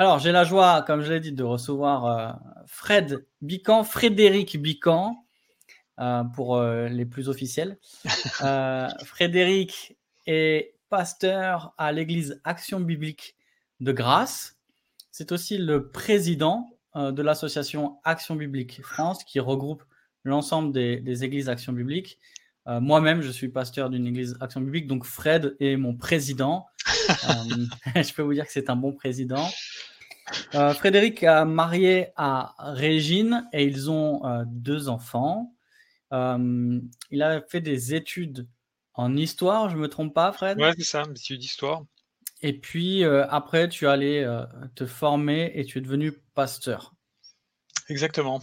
Alors, j'ai la joie, comme je l'ai dit, de recevoir euh, Fred Bican, Frédéric Bican, euh, pour euh, les plus officiels. Frédéric est pasteur à l'église Action Biblique de Grasse. C'est aussi le président de l'association Action Biblique France, qui regroupe l'ensemble des, églises Action Biblique. Moi-même, je suis pasteur d'une église Action Biblique, donc Fred est mon président. je peux vous dire que c'est un bon président. Euh, Frédéric a marié à Régine et ils ont euh, deux enfants. Euh, il a fait des études en histoire, je ne me trompe pas, Fred? Ouais, c'est ça, études d'histoire. Et puis après, tu es allé te former et tu es devenu pasteur. Exactement.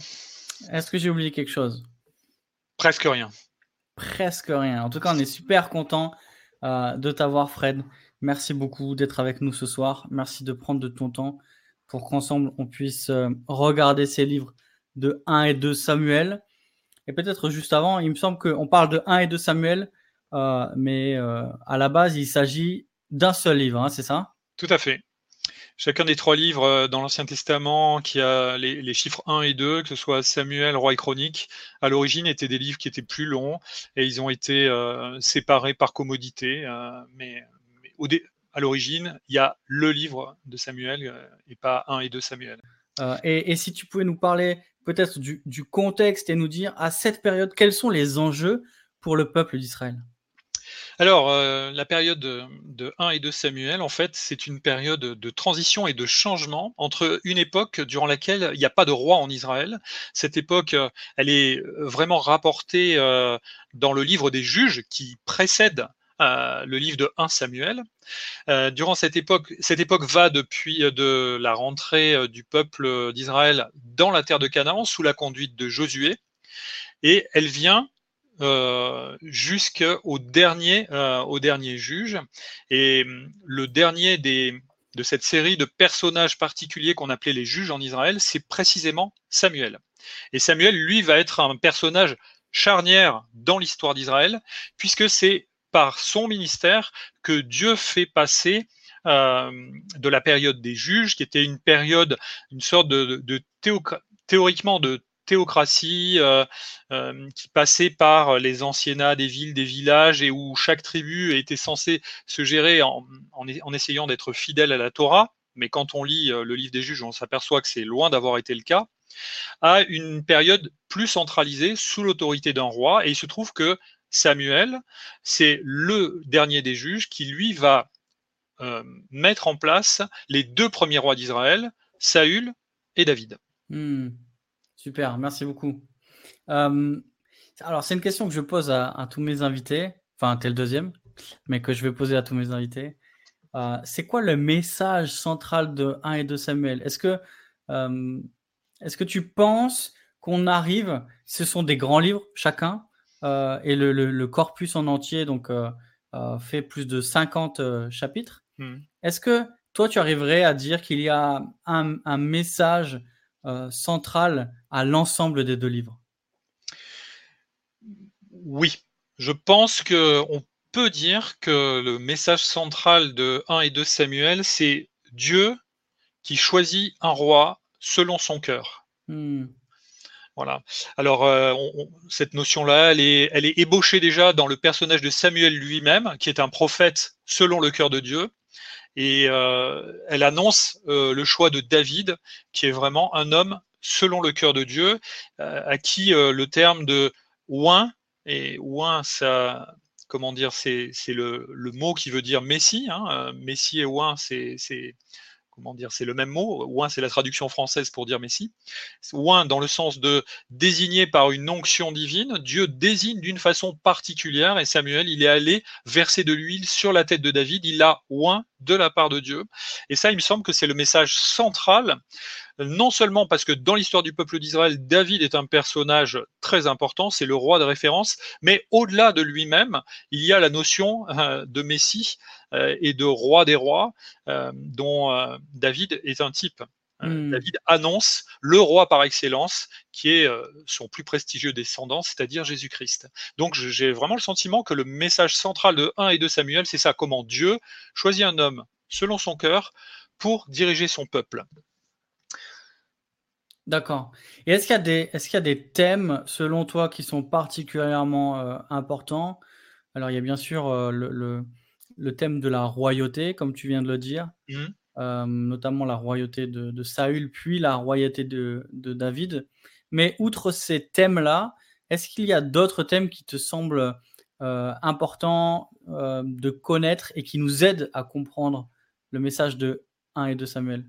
Est-ce que j'ai oublié quelque chose? Presque rien. Presque rien. En tout cas, on est super content de t'avoir, Fred. Merci beaucoup d'être avec nous ce soir. Merci de prendre de ton temps pour qu'ensemble on puisse euh, regarder ces livres de 1 et 2 Samuel. Et peut-être juste avant, il me semble qu'on parle de 1 et 2 Samuel, euh, mais euh, à la base, il s'agit d'un seul livre, hein, c'est ça? Tout à fait. Chacun des trois livres dans l'Ancien Testament qui a les, chiffres 1 et 2, que ce soit Samuel, Roi et Chronique, à l'origine étaient des livres qui étaient plus longs et ils ont été séparés par commodité. mais, mais à l'origine, il y a le livre de Samuel euh, et pas un et deux Samuel. Euh, et, si tu pouvais nous parler peut-être du, contexte et nous dire à cette période quels sont les enjeux pour le peuple d'Israël? Alors, euh, la période de, 1 et 2 Samuel, en fait, c'est une période de transition et de changement entre une époque durant laquelle il n'y a pas de roi en Israël. Cette époque, elle est vraiment rapportée dans le livre des juges qui précède le livre de 1 Samuel. Euh, durant cette époque, cette époque va depuis euh, de la rentrée euh, du peuple d'Israël dans la terre de Canaan sous la conduite de Josué, et elle vient jusqu'au dernier, au dernier juge. Et hum, le dernier des, de cette série de personnages particuliers qu'on appelait les juges en Israël, c'est précisément Samuel. Et Samuel, lui, va être un personnage charnière dans l'histoire d'Israël, puisque c'est par son ministère que Dieu fait passer euh, de la période des juges, qui était une période, une sorte de, théoriquement de théocratie euh, euh, qui passait par les anciennats des villes, des villages, et où chaque tribu était censée se gérer en, essayant d'être fidèle à la Torah. Mais quand on lit le livre des juges, on s'aperçoit que c'est loin d'avoir été le cas à une période plus centralisée sous l'autorité d'un roi. Et il se trouve que Samuel, c'est le dernier des juges qui, lui, va euh, mettre en place les deux premiers rois d'Israël, Saül et David. Hmm. Super, merci beaucoup. Euh, alors, c'est une question que je pose à, tous mes invités. Enfin, tu es le deuxième, mais que je vais poser à tous mes invités. Euh, c'est quoi le message central de 1 et 2 Samuel? Est-ce que, est-ce que tu penses qu'on arrive, ce sont des grands livres chacun, euh, et le, corpus en entier donc, euh, euh, fait plus de 50 chapitres. Hmm. Est-ce que toi, tu arriverais à dire qu'il y a un, message central à l'ensemble des deux livres? Oui, je pense qu'on peut dire que le message central de 1 et 2 Samuel, c'est Dieu qui choisit un roi selon son cœur. Hmm. Voilà. Alors, euh, cette notion-là, elle est, elle est ébauchée déjà dans le personnage de Samuel lui-même, qui est un prophète selon le cœur de Dieu. Et euh, elle annonce euh, le choix de David, qui est vraiment un homme selon le cœur de Dieu, à qui le terme de ouin, et ouin, ça, comment dire, c'est le, le, mot qui veut dire Messie. Hein, Messie et ouin, c'est comment dire, c'est le même mot. Ouin, c'est la traduction française pour dire Messie. Ouin, dans le sens de désigner par une onction divine, Dieu désigne d'une façon particulière. Et Samuel, il est allé verser de l'huile sur la tête de David. Il a ouin de la part de Dieu. Et ça, il me semble que c'est le message central non seulement parce que dans l'histoire du peuple d'Israël, David est un personnage très important, c'est le roi de référence, mais au-delà de lui-même, il y a la notion euh, de Messie euh, et de roi des rois, euh, dont David est un type. Hmm. David annonce le roi par excellence, qui est son plus prestigieux descendant, c'est-à-dire Jésus-Christ. Donc j'ai vraiment le sentiment que le message central de 1 et 2 Samuel, c'est ça, comment Dieu choisit un homme selon son cœur pour diriger son peuple. D'accord. Et est-ce qu'il y, a des, est-ce qu'il y a des thèmes, selon toi, qui sont particulièrement euh, importants? Alors, il y a bien sûr euh, le, le, thème de la royauté, comme tu viens de le dire, mmh. euh, notamment la royauté de, Saül, puis la royauté de, de, David. Mais outre ces thèmes-là, est-ce qu'il y a d'autres thèmes qui te semblent importants de connaître et qui nous aident à comprendre le message de 1 et 2 Samuel?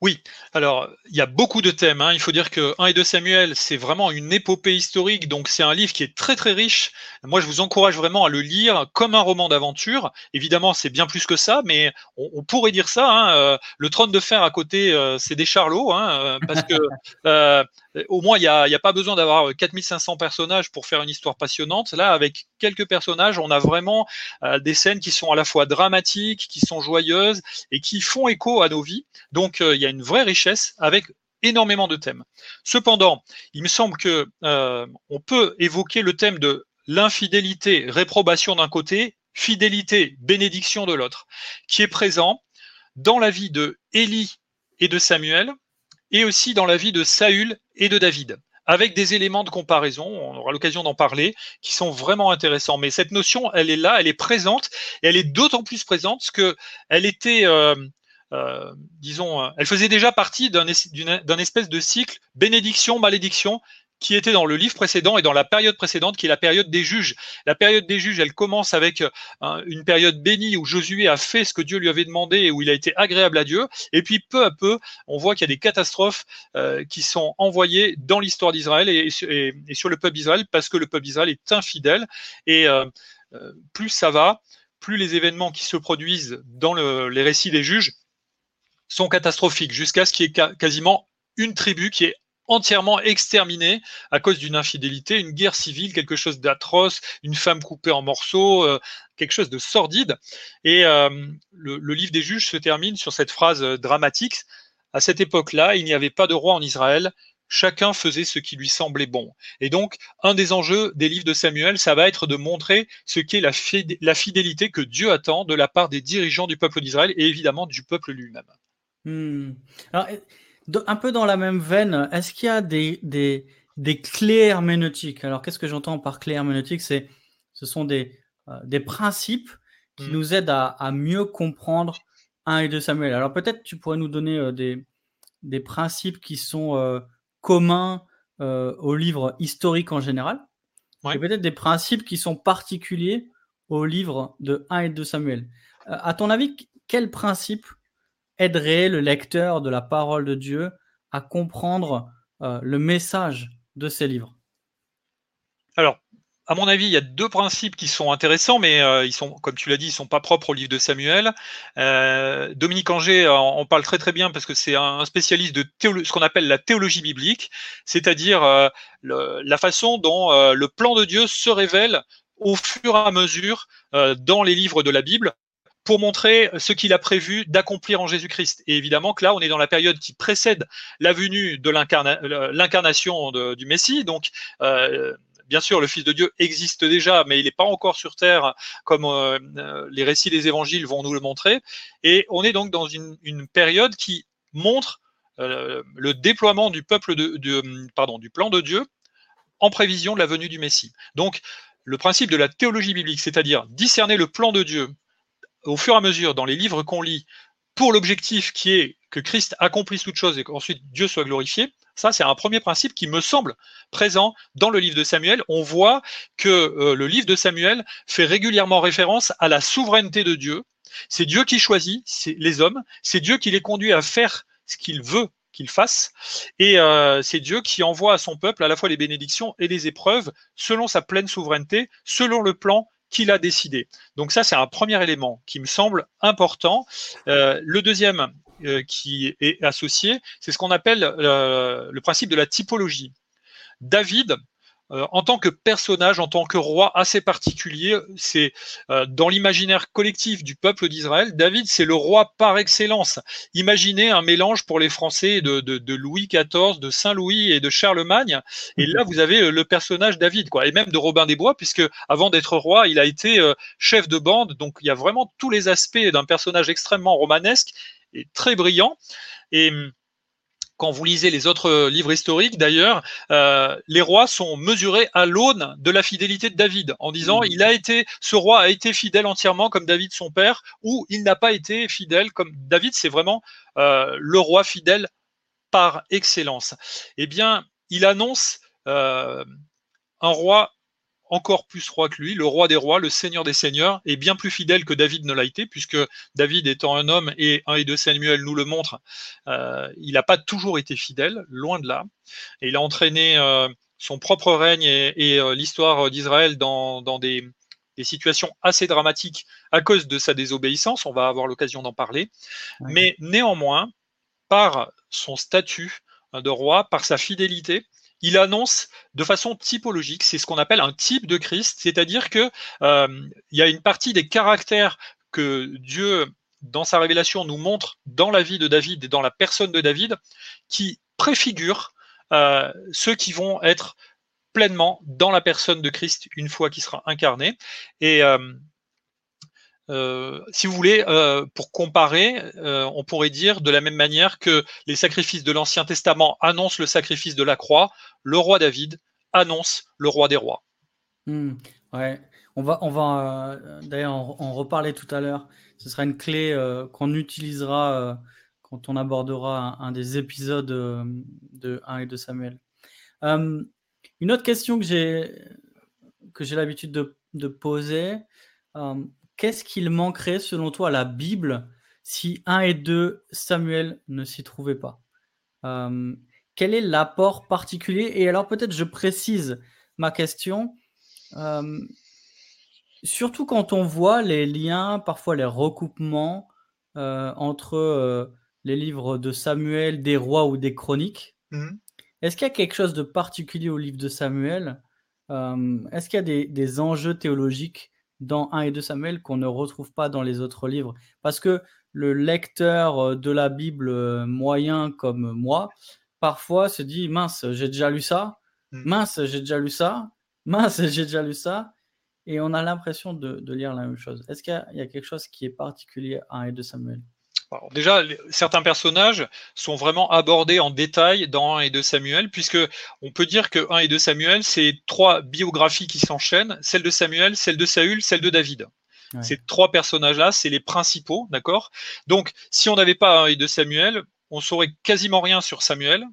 Oui, alors il y a beaucoup de thèmes. Hein. Il faut dire que 1 et 2 Samuel, c'est vraiment une épopée historique, donc c'est un livre qui est très très riche. Moi, je vous encourage vraiment à le lire comme un roman d'aventure. Évidemment, c'est bien plus que ça, mais on, pourrait dire ça. Hein. Euh, le trône de fer à côté, euh, c'est des charlots, hein, euh, parce que au moins, il n'y a, pas besoin d'avoir 4500 personnages pour faire une histoire passionnante. Là, avec quelques personnages, on a vraiment des scènes qui sont à la fois dramatiques, qui sont joyeuses et qui font écho à nos vies. Donc, il y a une vraie richesse avec énormément de thèmes. Cependant, il me semble que euh, on peut évoquer le thème de l'infidélité, réprobation d'un côté, fidélité, bénédiction de l'autre, qui est présent dans la vie de Élie et de Samuel, et aussi dans la vie de Saül et de David, avec des éléments de comparaison, on aura l'occasion d'en parler, qui sont vraiment intéressants. Mais cette notion, elle est là, elle est présente, et elle est d'autant plus présente que elle était euh, euh, disons, euh, elle faisait déjà partie d'un espèce de cycle bénédiction-malédiction qui était dans le livre précédent et dans la période précédente, qui est la période des juges. La période des juges, elle commence avec euh, une période bénie où Josué a fait ce que Dieu lui avait demandé et où il a été agréable à Dieu. Et puis peu à peu, on voit qu'il y a des catastrophes qui sont envoyées dans l'histoire d'Israël et, sur le peuple d'Israël parce que le peuple d'Israël est infidèle. Et plus ça va, plus les événements qui se produisent dans les récits des juges sont catastrophiques, jusqu'à ce qu'il y ait quasiment une tribu qui est entièrement exterminée à cause d'une infidélité, une guerre civile, quelque chose d'atroce, une femme coupée en morceaux, euh, quelque chose de sordide. Et euh, le, livre des juges se termine sur cette phrase euh, dramatique. À cette époque-là, il n'y avait pas de roi en Israël, chacun faisait ce qui lui semblait bon. Et donc, un des enjeux des livres de Samuel, ça va être de montrer ce qu'est la, fidélité que Dieu attend de la part des dirigeants du peuple d'Israël et évidemment du peuple lui-même. Hmm. Un peu dans la même veine, est-ce qu'il y a des, des, des clés herméneutiques Alors, qu'est-ce que j'entends par clés herméneutiques C'est, Ce sont des, euh, des principes qui hmm. nous aident à, à, mieux comprendre 1 et 2 Samuel. Alors, peut-être tu pourrais nous donner euh, des, des principes qui sont euh, communs au livre historique en général, et peut-être des principes qui sont particuliers au livre de 1 et 2 Samuel. à ton avis, quels principes aiderait le lecteur de la parole de Dieu à comprendre euh, le message de ces livres Alors, à mon avis, il y a deux principes qui sont intéressants, mais euh, ils sont, comme tu l'as dit, ils sont pas propres au livre de Samuel. Euh, Dominique Anger en, parle très très bien parce que c'est un spécialiste de ce qu'on appelle la théologie biblique, c'est-à-dire la façon dont le plan de Dieu se révèle au fur et à mesure dans les livres de la Bible pour montrer ce qu'il a prévu d'accomplir en Jésus-Christ. Et évidemment que là, on est dans la période qui précède la venue de l'incarnation du Messie. Donc, euh, bien sûr, le Fils de Dieu existe déjà, mais il n'est pas encore sur terre comme euh, les récits des évangiles vont nous le montrer. Et on est donc dans une, période qui montre euh, le déploiement du peuple du plan de Dieu en prévision de la venue du Messie. Donc, le principe de la théologie biblique, c'est-à-dire discerner le plan de Dieu au fur et à mesure dans les livres qu'on lit pour l'objectif qui est que Christ accomplisse toute chose et qu'ensuite Dieu soit glorifié, ça c'est un premier principe qui me semble présent dans le livre de Samuel. On voit que euh, le livre de Samuel fait régulièrement référence à la souveraineté de Dieu. C'est Dieu qui choisit les hommes, c'est Dieu qui les conduit à faire ce qu'il veut qu'ils fassent. Et euh, c'est Dieu qui envoie à son peuple à la fois les bénédictions et les épreuves selon sa pleine souveraineté, selon le plan qu'il a décidé. Donc ça, c'est un premier élément qui me semble important. Euh, le deuxième qui est associé, c'est ce qu'on appelle le principe de la typologie. David, euh, en tant que personnage, en tant que roi assez particulier, c'est euh, dans l'imaginaire collectif du peuple d'Israël, David, c'est le roi par excellence. Imaginez un mélange pour les Français de, Louis XIV, de Saint-Louis et de Charlemagne. Et là, vous avez euh, le personnage David, quoi, et même de Robin des Bois, puisque avant d'être roi, il a été chef de bande. Donc, il y a vraiment tous les aspects d'un personnage extrêmement romanesque et très brillant. Et hum, quand vous lisez les autres euh, livres historiques, d'ailleurs, euh, les rois sont mesurés à l'aune de la fidélité de David, en disant mmh. il a été, ce roi a été fidèle entièrement comme David son père, ou il n'a pas été fidèle comme David. C'est vraiment euh, le roi fidèle par excellence. Eh bien, il annonce un roi encore plus roi que lui, le roi des rois, le seigneur des seigneurs, est bien plus fidèle que David ne l'a été, puisque David étant un homme, et un et deux Samuel nous le montre, euh, il n'a pas toujours été fidèle, loin de là, et il a entraîné euh, son propre règne et, euh, l'histoire d'Israël dans, des, situations assez dramatiques à cause de sa désobéissance, on va avoir l'occasion d'en parler, mais néanmoins, par son statut de roi, par sa fidélité, il annonce de façon typologique, c'est ce qu'on appelle un type de Christ, c'est-à-dire que euh, il y a une partie des caractères que Dieu dans sa révélation nous montre dans la vie de David et dans la personne de David qui préfigurent euh, ceux qui vont être pleinement dans la personne de Christ une fois qu'il sera incarné. Et euh, euh, si vous voulez, euh, pour comparer, euh, on pourrait dire de la même manière que les sacrifices de l'Ancien Testament annoncent le sacrifice de la croix, le roi David annonce le roi des rois. Hmm, ouais, on va, on va d'ailleurs en, reparler tout à l'heure. Ce sera une clé qu'on utilisera quand on abordera un, des épisodes de 1 et 2 Samuel. une autre question que j'ai que j'ai l'habitude de, de poser qu'est-ce qu'il manquerait selon toi à la Bible si 1 et 2 Samuel ne s'y trouvaient pas? Euh, Quel est l'apport particulier? Et alors peut-être je précise ma question. Euh, surtout quand on voit les liens, parfois les recoupements euh, entre les livres de Samuel, des rois ou des chroniques. Mmh. Est-ce qu'il y a quelque chose de particulier au livre de Samuel? Est-ce qu'il y a des enjeux théologiques dans 1 et 2 Samuel qu'on ne retrouve pas dans les autres livres. Parce que le lecteur euh, de la Bible euh, moyen comme moi, parfois se dit mince, j'ai déjà lu ça, mmh. mince, j'ai déjà lu ça, mince, j'ai déjà lu ça. Et on a l'impression de, lire la même chose. Est-ce qu'il y, a quelque chose qui est particulier à 1 et 2 Samuel? Déjà, certains personnages sont vraiment abordés en détail dans 1 et 2 Samuel, puisque on peut dire que 1 et 2 Samuel, c'est trois biographies qui s'enchaînent, celle de Samuel, celle de Saül, celle de David. Ces trois personnages-là, c'est les principaux, d'accord? Donc, si on n'avait pas 1 et 2 Samuel, on saurait quasiment rien sur Samuel,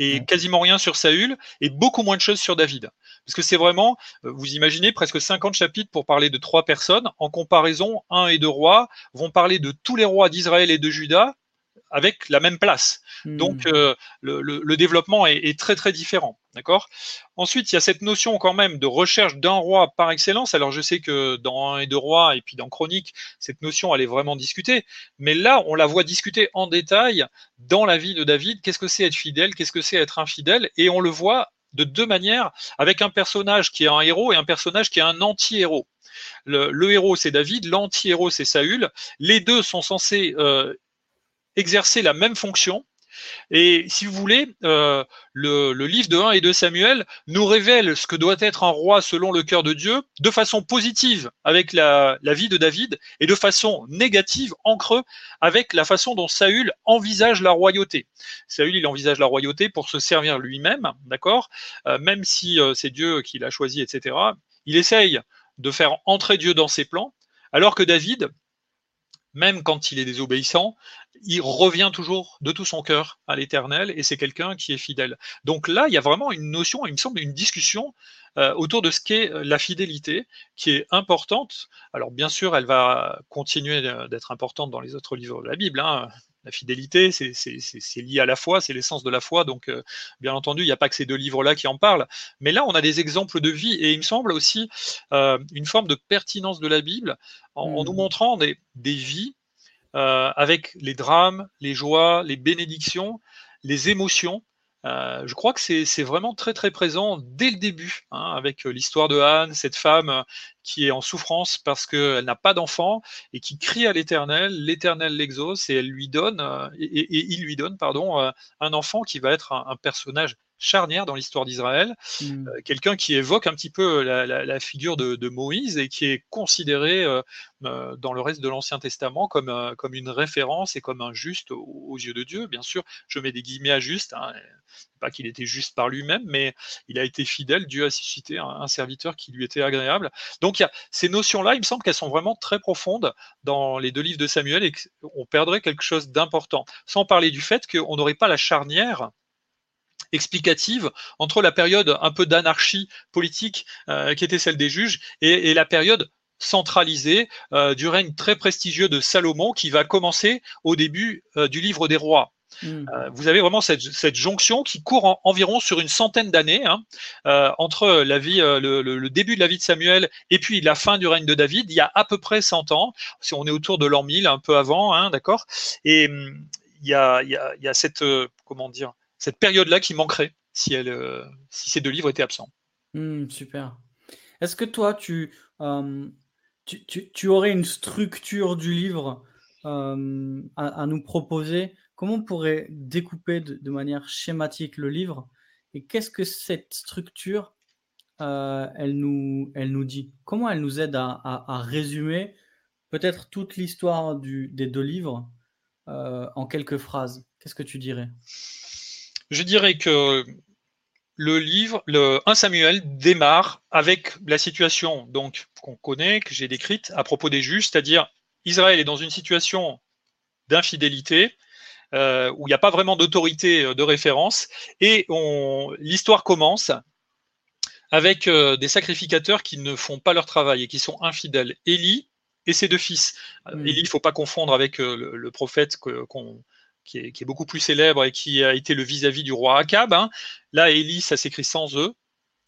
et quasiment rien sur Saül, et beaucoup moins de choses sur David. Parce que c'est vraiment, euh, vous imaginez, presque 50 chapitres pour parler de trois personnes. En comparaison, un et deux rois vont parler de tous les rois d'Israël et de Juda avec la même place. Hmm. Donc euh, le, développement est, très très différent. D'accord? Ensuite, il y a cette notion quand même de recherche d'un roi par excellence. Alors je sais que dans un et deux rois et puis dans Chronique, cette notion elle est vraiment discutée. Mais là, on la voit discuter en détail dans la vie de David. Qu'est-ce que c'est être fidèle? Qu'est-ce que c'est être infidèle? Et on le voit de deux manières, avec un personnage qui est un héros et un personnage qui est un anti-héros. Le, héros, c'est David, l'anti-héros, c'est Saül. Les deux sont censés euh, exercer la même fonction, et si vous voulez, euh, le, livre de 1 et de Samuel nous révèle ce que doit être un roi selon le cœur de Dieu, de façon positive avec la, vie de David, et de façon négative, en creux, avec la façon dont Saül envisage la royauté. Saül, il envisage la royauté pour se servir lui-même, d'accord? Euh, Même si euh, c'est Dieu qui l'a choisi, etc. Il essaye de faire entrer Dieu dans ses plans, alors que David, même quand il est désobéissant, il revient toujours de tout son cœur à l'éternel et c'est quelqu'un qui est fidèle. Donc là, il y a vraiment une notion, il me semble, une discussion euh, autour de ce qu'est euh, la fidélité qui est importante. Alors bien sûr, elle va continuer d'être importante dans les autres livres de la Bible. Hein. La fidélité, c'est lié à la foi, c'est l'essence de la foi. Donc, euh, bien entendu, il n'y a pas que ces deux livres-là qui en parlent. Mais là, on a des exemples de vie et il me semble aussi une forme de pertinence de la Bible en, nous mmh. montrant des, des vies avec les drames, les joies, les bénédictions, les émotions. Euh, je crois que c'est vraiment très très présent dès le début, hein, avec euh, l'histoire de Anne, cette femme euh, qui est en souffrance parce qu'elle n'a pas d'enfant et qui crie à l'Éternel, l'Éternel l'exauce et elle lui donne et, il lui donne pardon un enfant qui va être un personnage charnière dans l'histoire d'Israël, mmh. euh, quelqu'un qui évoque un petit peu la, figure de, Moïse et qui est considéré euh, euh, dans le reste de l'Ancien Testament comme, comme une référence et comme un juste aux, yeux de Dieu. Bien sûr, je mets des guillemets à juste, hein, pas qu'il était juste par lui-même, mais il a été fidèle, Dieu a suscité un, serviteur qui lui était agréable. Donc y a, ces notions-là, il me semble qu'elles sont vraiment très profondes dans les deux livres de Samuel et qu'on perdrait quelque chose d'important, sans parler du fait qu'on n'aurait pas la charnière explicative entre la période un peu d'anarchie politique euh, qui était celle des juges et, la période centralisée euh, du règne très prestigieux de Salomon qui va commencer au début euh, du livre des rois. Hmm. vous avez vraiment cette, jonction qui court environ sur une centaine d'années hein, entre la vie, le, début de la vie de Samuel et puis la fin du règne de David. Il y a à peu près 100 ans, si on est autour de l'an 1000, un peu avant, hein, d'accord. Et hum, il y a, il y a cette comment dire cette période-là qui manquerait euh, si ces deux livres étaient absents. Hmm, super. Est-ce que toi, tu, euh, tu, aurais une structure du livre euh, à, nous proposer? Comment on pourrait découper de, manière schématique le livre? Et qu'est-ce que cette structure, elle nous dit? Comment elle nous aide à, résumer peut-être toute l'histoire des deux livres en quelques phrases? Qu'est-ce que tu dirais? Je dirais que le livre, le 1 Samuel, démarre avec la situation donc qu'on connaît, que j'ai décrite à propos des juges, c'est-à-dire Israël est dans une situation d'infidélité, euh, où il n'y a pas vraiment d'autorité euh, de référence, et l'histoire commence avec euh, des sacrificateurs qui ne font pas leur travail et qui sont infidèles. Élie et ses deux fils. Hmm. Élie, il ne faut pas confondre avec le, prophète qu'on qui est, beaucoup plus célèbre et qui a été le vis-à-vis du roi Akab. Hein. Là, Élie, ça s'écrit sans E,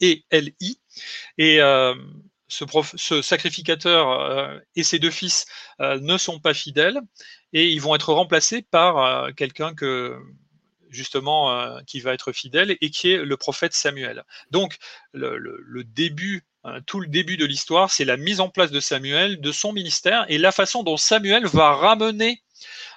et L-I. Et euh, ce, sacrificateur euh, et ses deux fils euh, ne sont pas fidèles et ils vont être remplacés par quelqu'un que justement qui va être fidèle et qui est le prophète Samuel. Donc le début tout le début de l'histoire, c'est la mise en place de Samuel, de son ministère et la façon dont Samuel va ramener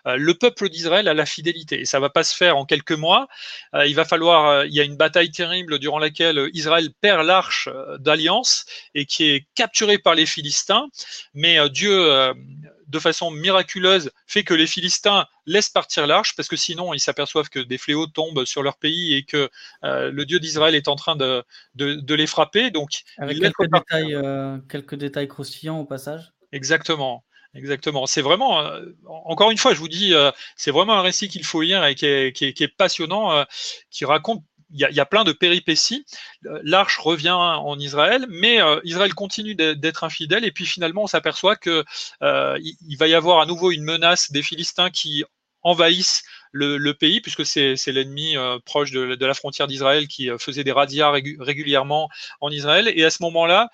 le peuple d'Israël à la fidélité. Et ça va pas se faire en quelques mois. Euh, il va falloir, euh, il y a une bataille terrible durant laquelle Israël perd l'arche d'alliance et qui est capturée par les Philistins. Mais Dieu de façon miraculeuse fait que les Philistins laissent partir l'arche parce que sinon ils s'aperçoivent que des fléaux tombent sur leur pays et que le Dieu d'Israël est en train de, de, les frapper. Donc, Avec quelques détails, quelques détails croustillants au passage. Exactement. Exactement. C'est vraiment, euh, encore une fois, je vous dis, euh, c'est vraiment un récit qu'il faut lire et qui est, passionnant, euh, qui raconte. Il y, a, plein de péripéties. L'arche revient en Israël, mais Israël continue d'être infidèle. Et puis finalement, on s'aperçoit que il, va y avoir à nouveau une menace des Philistins qui envahissent le, pays, puisque c'est l'ennemi proche de, la frontière d'Israël qui faisait des radias régulièrement en Israël. Et à ce moment-là,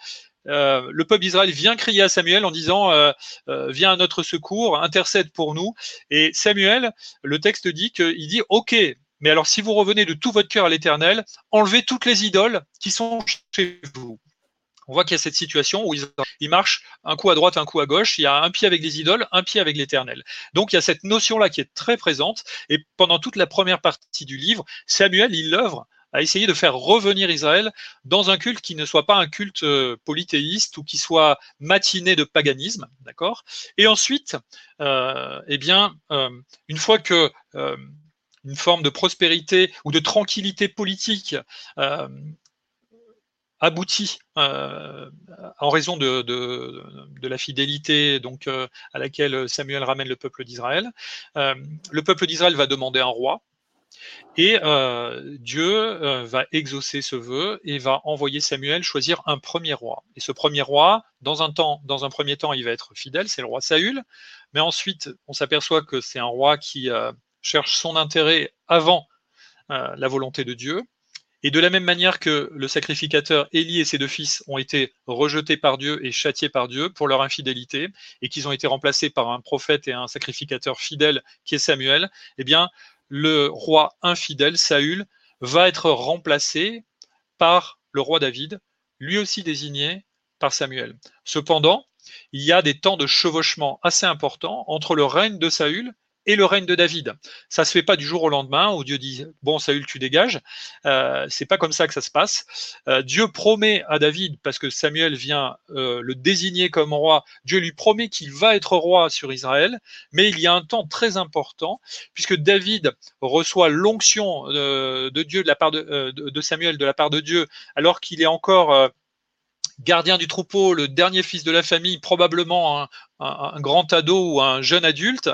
euh, le peuple d'Israël vient crier à Samuel en disant euh, euh, Viens à notre secours, intercède pour nous. Et Samuel, le texte dit qu'il dit Ok, mais alors si vous revenez de tout votre cœur à l'Éternel, enlevez toutes les idoles qui sont chez vous. On voit qu'il y a cette situation où il marche un coup à droite, un coup à gauche. Il y a un pied avec les idoles, un pied avec l'Éternel. Donc il y a cette notion-là qui est très présente. Et pendant toute la première partie du livre, Samuel, il l'œuvre à essayer de faire revenir Israël dans un culte qui ne soit pas un culte euh, polythéiste ou qui soit matiné de paganisme, d'accord? Et ensuite, euh, eh bien, euh, une fois que une forme de prospérité ou de tranquillité politique aboutit en raison de, la fidélité donc à laquelle Samuel ramène le peuple d'Israël. le peuple d'Israël va demander un roi. Et euh, Dieu euh, va exaucer ce vœu et va envoyer Samuel choisir un premier roi. Et ce premier roi, dans un temps, dans un premier temps, il va être fidèle, c'est le roi Saül. Mais ensuite, on s'aperçoit que c'est un roi qui euh, cherche son intérêt avant la volonté de Dieu. Et de la même manière que le sacrificateur Élie et ses deux fils ont été rejetés par Dieu et châtiés par Dieu pour leur infidélité, et qu'ils ont été remplacés par un prophète et un sacrificateur fidèle qui est Samuel, eh bien, le roi infidèle, Saül, va être remplacé par le roi David, lui aussi désigné par Samuel. Cependant, il y a des temps de chevauchement assez importants entre le règne de Saül et le règne de David. Ça se fait pas du jour au lendemain où Dieu dit bon Saül tu dégages. Euh, c'est pas comme ça que ça se passe. Euh, Dieu promet à David parce que Samuel vient euh, le désigner comme roi. Dieu lui promet qu'il va être roi sur Israël, mais il y a un temps très important puisque David reçoit l'onction euh, de Dieu de, Samuel de la part de Dieu alors qu'il est encore gardien du troupeau, le dernier fils de la famille, probablement un, grand ado ou un jeune adulte,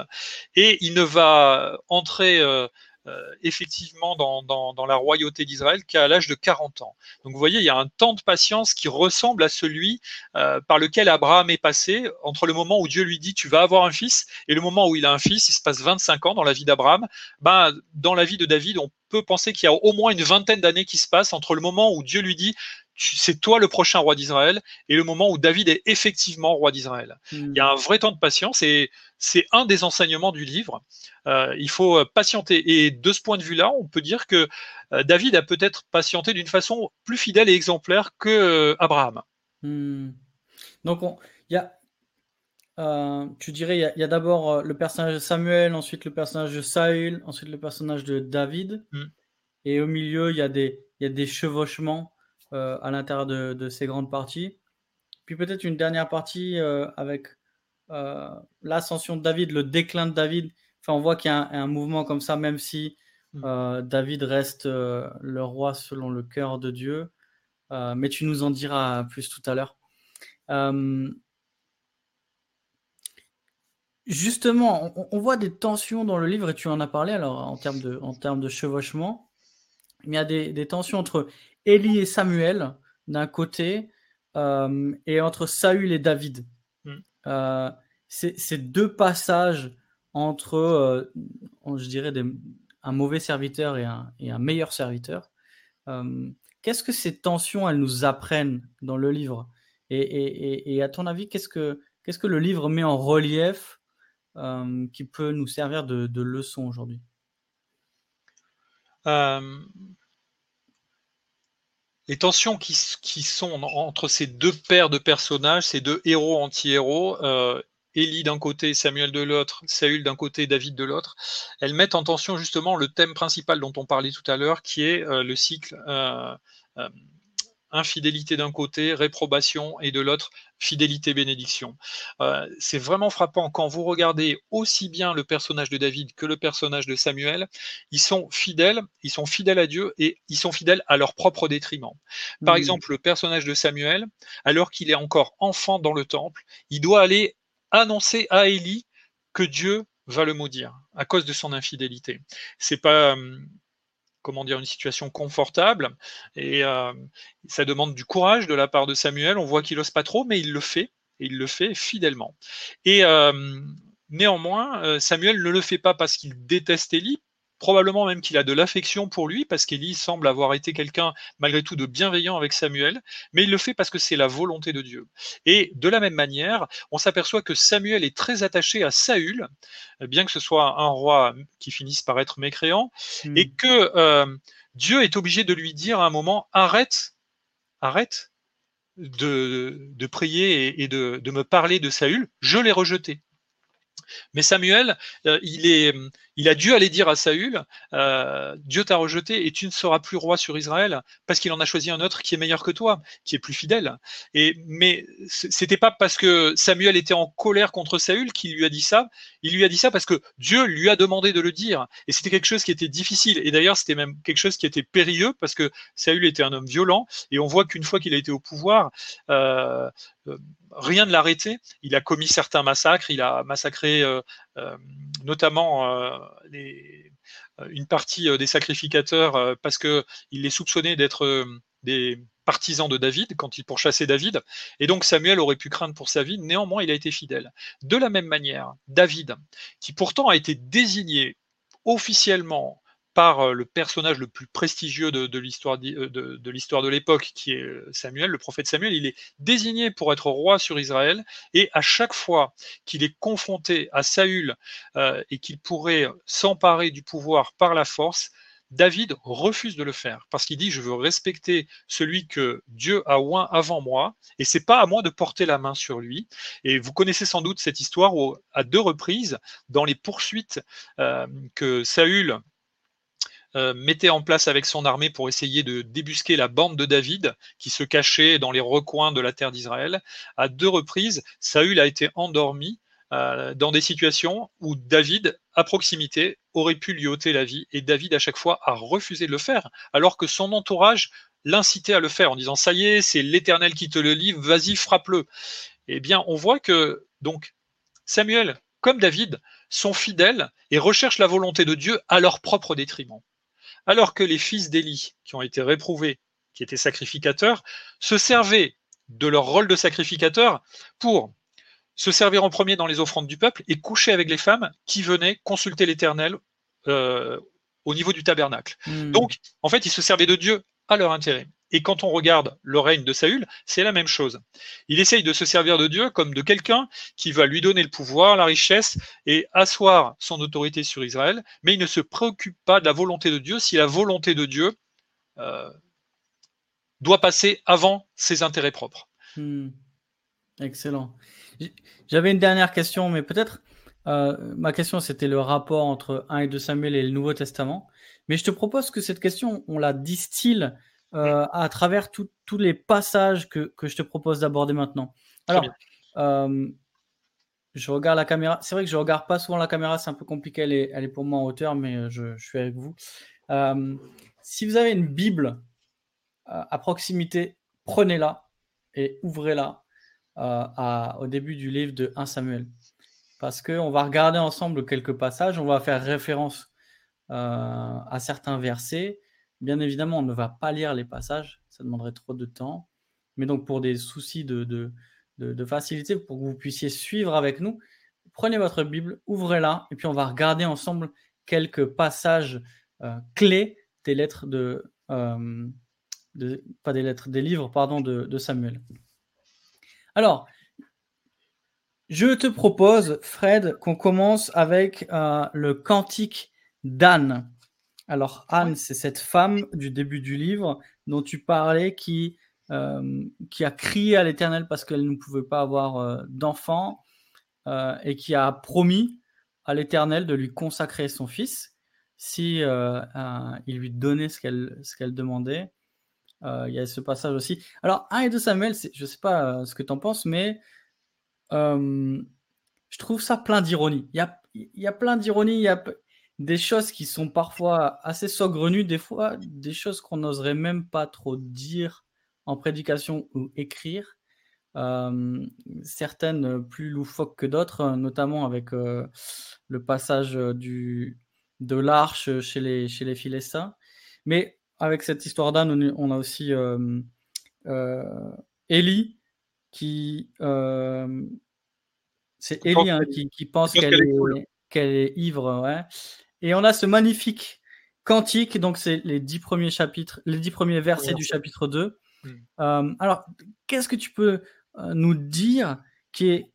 et il ne va entrer euh, euh, effectivement dans, la royauté d'Israël qu'à l'âge de 40 ans. Donc vous voyez, il y a un temps de patience qui ressemble à celui euh, par lequel Abraham est passé entre le moment où Dieu lui dit tu vas avoir un fils et le moment où il a un fils, il se passe 25 ans dans la vie d'Abraham. Ben, dans la vie de David, on peut penser qu'il y a au moins une vingtaine d'années qui se passent entre le moment où Dieu lui dit c'est toi le prochain roi d'Israël et le moment où David est effectivement roi d'Israël. Il y a un vrai temps de patience et c'est un des enseignements du livre. Euh, il faut patienter. Et de ce point de vue-là, on peut dire que euh, David a peut-être patienté d'une façon plus fidèle et exemplaire que euh, Abraham. Hmm. Donc, il y a, tu dirais, il y a, d'abord le personnage de Samuel, ensuite le personnage de Saül, ensuite le personnage de David. Hmm. Et au milieu, il y a des, il y a des chevauchements euh, à l'intérieur de, ces grandes parties. Puis peut-être une dernière partie euh, avec euh, l'ascension de David, le déclin de David. Enfin, on voit qu'il y a un, mouvement comme ça, même si mm. David reste le roi selon le cœur de Dieu. mais tu nous en diras plus tout à l'heure. Justement, on, voit des tensions dans le livre et tu en as parlé alors en termes de, en termes de chevauchement. Il y a des, des tensions entre Élie et Samuel d'un côté euh, et entre Saül et David. Mm. Euh, ces deux passages entre, euh, je dirais, un mauvais serviteur et un, et un meilleur serviteur. qu'est-ce que ces tensions, elles nous apprennent dans le livre? Et, et, à ton avis, qu'est-ce que, qu'est-ce que le livre met en relief qui peut nous servir de, de leçon aujourd'hui? Les tensions qui, sont entre ces deux paires de personnages, ces deux héros anti-héros, euh, d'un côté, Samuel de l'autre, Saül d'un côté, David de l'autre, elles mettent en tension justement le thème principal dont on parlait tout à l'heure, qui est euh, le cycle euh, euh infidélité d'un côté, réprobation, et de l'autre, fidélité, bénédiction. Euh, c'est vraiment frappant quand vous regardez aussi bien le personnage de David que le personnage de Samuel, ils sont fidèles, ils sont fidèles à Dieu et ils sont fidèles à leur propre détriment. Par mmh. exemple, le personnage de Samuel, alors qu'il est encore enfant dans le temple, il doit aller annoncer à Élie que Dieu va le maudire à cause de son infidélité. C'est pas hum, comment dire, une situation confortable. Et euh, ça demande du courage de la part de Samuel. On voit qu'il n'ose pas trop, mais il le fait. Et il le fait fidèlement. Et euh, néanmoins, euh, Samuel ne le fait pas parce qu'il déteste Élie, probablement même qu'il a de l'affection pour lui, parce qu'Élie semble avoir été quelqu'un, malgré tout, de bienveillant avec Samuel, mais il le fait parce que c'est la volonté de Dieu. Et de la même manière, on s'aperçoit que Samuel est très attaché à Saül, bien que ce soit un roi qui finisse par être mécréant, hmm. et que euh, Dieu est obligé de lui dire à un moment, arrête, arrête de, de prier et, de, de me parler de Saül, je l'ai rejeté. Mais Samuel, euh, il, est, il a dû aller dire à Saül, euh, Dieu t'a rejeté et tu ne seras plus roi sur Israël parce qu'il en a choisi un autre qui est meilleur que toi, qui est plus fidèle. Et mais c'était pas parce que Samuel était en colère contre Saül qu'il lui a dit ça. Il lui a dit ça parce que Dieu lui a demandé de le dire. Et c'était quelque chose qui était difficile. Et d'ailleurs, c'était même quelque chose qui était périlleux parce que Saül était un homme violent. Et on voit qu'une fois qu'il a été au pouvoir, euh, euh, rien ne l'a arrêté. Il a commis certains massacres, il a massacré euh, notamment une partie des sacrificateurs parce qu'il les soupçonnait d'être des partisans de David quand il pourchassait David. Et donc Samuel aurait pu craindre pour sa vie, néanmoins il a été fidèle. De la même manière, David, qui pourtant a été désigné officiellement par le personnage le plus prestigieux de, l'histoire de, l'histoire de l'époque, qui est Samuel, le prophète Samuel. Il est désigné pour être roi sur Israël, et à chaque fois qu'il est confronté à Saül et qu'il pourrait s'emparer du pouvoir par la force, David refuse de le faire parce qu'il dit je veux respecter celui que Dieu a oint avant moi et c'est pas à moi de porter la main sur lui. Et vous connaissez sans doute cette histoire où à deux reprises dans les poursuites euh, que Saül euh, mettait en place avec son armée pour essayer de débusquer la bande de David qui se cachait dans les recoins de la terre d'Israël. À deux reprises, Saül a été endormi euh, dans des situations où David, à proximité, aurait pu lui ôter la vie, et David, à chaque fois, a refusé de le faire, alors que son entourage l'incitait à le faire en disant Ça y est, c'est l'Éternel qui te le livre, vas-y, frappe-le. Eh bien, on voit que, donc, Samuel, comme David, sont fidèles et recherchent la volonté de Dieu à leur propre détriment. Alors que les fils d'Élie, qui ont été réprouvés, qui étaient sacrificateurs, se servaient de leur rôle de sacrificateur pour se servir en premier dans les offrandes du peuple et coucher avec les femmes qui venaient consulter l'Éternel euh, au niveau du tabernacle. Hmm. Donc, en fait, ils se servaient de Dieu à leur intérêt. Et quand on regarde le règne de Saül, c'est la même chose. Il essaye de se servir de Dieu comme de quelqu'un qui va lui donner le pouvoir, la richesse et asseoir son autorité sur Israël, mais il ne se préoccupe pas de la volonté de Dieu si la volonté de Dieu euh, doit passer avant ses intérêts propres. Hmm. Excellent. J'avais une dernière question, mais peut-être euh, ma question c'était le rapport entre 1 et 2 Samuel et le Nouveau Testament. Mais je te propose que cette question, on la distille euh, à travers tous les passages que, que, je te propose d'aborder maintenant. Alors, euh, je regarde la caméra. C'est vrai que je regarde pas souvent la caméra, c'est un peu compliqué. Elle est, elle est pour moi en hauteur, mais je, je suis avec vous. si vous avez une Bible à proximité, prenez-la et ouvrez-la euh, au début du livre de 1 Samuel. Parce qu'on va regarder ensemble quelques passages, on va faire référence euh, à certains versets. Bien évidemment, on ne va pas lire les passages, ça demanderait trop de temps. Mais donc, pour des soucis de, de, facilité, pour que vous puissiez suivre avec nous, prenez votre Bible, ouvrez-la, et puis on va regarder ensemble quelques passages euh, clés des lettres de, pas des lettres, des livres, pardon, de Samuel. Alors, je te propose, Fred, qu'on commence avec euh, le cantique d'Anne. Alors, Anne, c'est cette femme du début du livre dont tu parlais qui, euh, qui a crié à l'Éternel parce qu'elle ne pouvait pas avoir euh, d'enfant et qui a promis à l'Éternel de lui consacrer son fils si il lui donnait ce qu'elle ce qu'elle demandait. Euh, il y a ce passage aussi. Alors, 1 et 2 Samuel, je ne sais pas euh, ce que tu en penses, mais euh, je trouve ça plein d'ironie. Il y a, y a plein d'ironie, il y a des choses qui sont parfois assez saugrenues, des fois des choses qu'on n'oserait même pas trop dire en prédication ou écrire. certaines plus loufoques que d'autres, notamment avec le passage du, de l'arche chez les, chez les Philistins. Mais avec cette histoire d'Anne, on a aussi euh, euh, Ellie qui. Euh, c'est Ellie hein, qui, pense qu'elle est, ivre. Ouais. Et on a ce magnifique cantique, donc c'est les dix premiers chapitres, les dix premiers versets du chapitre 2. Hmm. alors, qu'est-ce que tu peux nous dire qui est,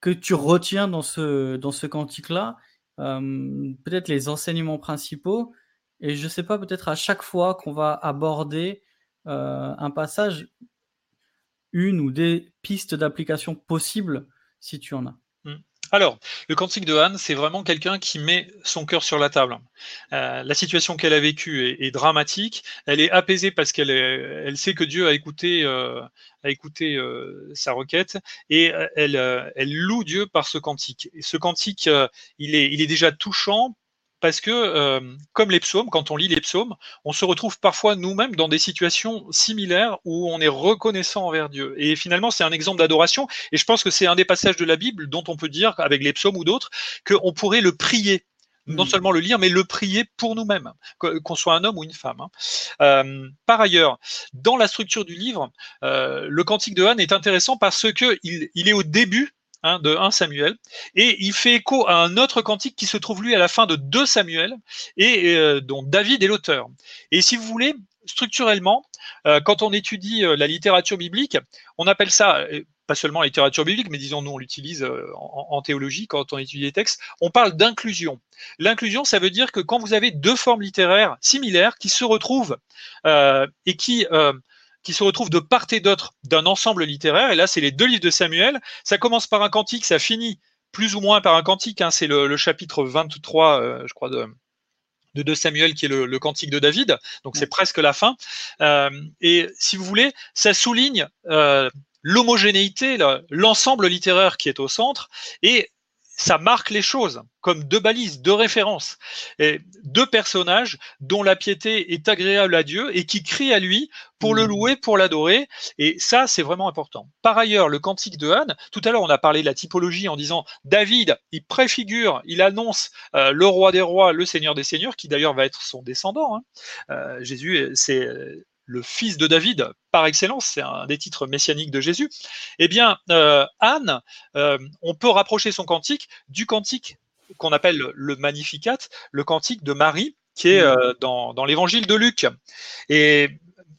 que tu retiens dans ce, dans ce cantique-là? Peut-être les enseignements principaux et je ne sais pas, peut-être à chaque fois qu'on va aborder euh, un passage, une ou des pistes d'application possibles, si tu en as. Alors, le cantique de Anne, c'est vraiment quelqu'un qui met son cœur sur la table. Euh, la situation qu'elle a vécue est, dramatique. Elle est apaisée parce qu'elle elle sait que Dieu a écouté, euh, a écouté sa requête et elle, elle, loue Dieu par ce cantique. Et ce cantique, il, est, il est déjà touchant parce que, euh, comme les psaumes, quand on lit les psaumes, on se retrouve parfois nous-mêmes dans des situations similaires où on est reconnaissant envers Dieu. Et finalement, c'est un exemple d'adoration. Et je pense que c'est un des passages de la Bible dont on peut dire, avec les psaumes ou d'autres, qu'on pourrait le prier non hmm. seulement le lire, mais le prier pour nous-mêmes, qu'on soit un homme ou une femme. Hein. Euh, par ailleurs, dans la structure du livre, euh, le Cantique de Anne est intéressant parce que il est au début hein, de 1 Samuel, et il fait écho à un autre cantique qui se trouve lui à la fin de 2 Samuel, et euh, dont David est l'auteur. Et si vous voulez, structurellement, euh, quand on étudie euh, la littérature biblique, on appelle ça, pas seulement la littérature biblique, mais disons nous on l'utilise en, en, théologie quand on étudie les textes, on parle d'inclusion. L'inclusion, ça veut dire que quand vous avez deux formes littéraires similaires qui se retrouvent et qui qui se retrouvent de part et d'autre d'un ensemble littéraire. Et là, c'est les deux livres de Samuel. Ça commence par un cantique, ça finit plus ou moins par un cantique. Hein. c'est le, chapitre 23, euh, je crois, de, de, Samuel, qui est le, cantique de David. Donc, c'est presque la fin. Euh, et si vous voulez, ça souligne euh, l'homogénéité, l'ensemble littéraire qui est au centre. Et ça marque les choses comme deux balises, deux références, et deux personnages dont la piété est agréable à Dieu et qui crient à lui pour le mmh. louer, pour l'adorer. Et ça, c'est vraiment important. Par ailleurs, le cantique de Anne, tout à l'heure, on a parlé de la typologie en disant David, il préfigure, il annonce euh, le roi des rois, le seigneur des seigneurs, qui d'ailleurs va être son descendant. Hein. Euh, Jésus, c'est le fils de David par excellence, c'est un des titres messianiques de Jésus, eh bien, euh, Anne, euh, on peut rapprocher son cantique du cantique qu'on appelle le Magnificat, le cantique de Marie, qui est euh, dans, l'évangile de Luc. Et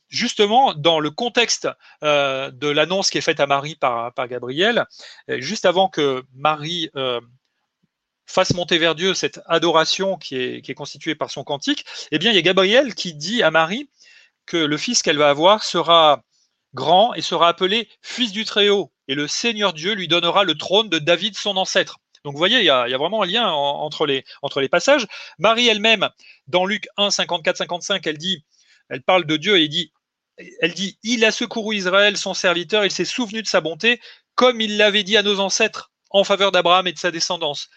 justement, dans le contexte de l'annonce qui est faite à Marie par, par Gabriel, juste avant que Marie fasse monter vers Dieu cette adoration qui est, qui est constituée par son cantique, eh bien, il y a Gabriel qui dit à Marie, que le fils qu'elle va avoir sera grand et sera appelé fils du Très-Haut. Et le Seigneur Dieu lui donnera le trône de David, son ancêtre. Donc vous voyez, il y a, vraiment un lien entre, les, passages. Marie elle-même, dans Luc 1, 54, 55, elle dit, elle parle de Dieu et dit, elle dit, il a secouru Israël, son serviteur, il s'est souvenu de sa bonté, comme il l'avait dit à nos ancêtres, en faveur d'Abraham et de sa descendance.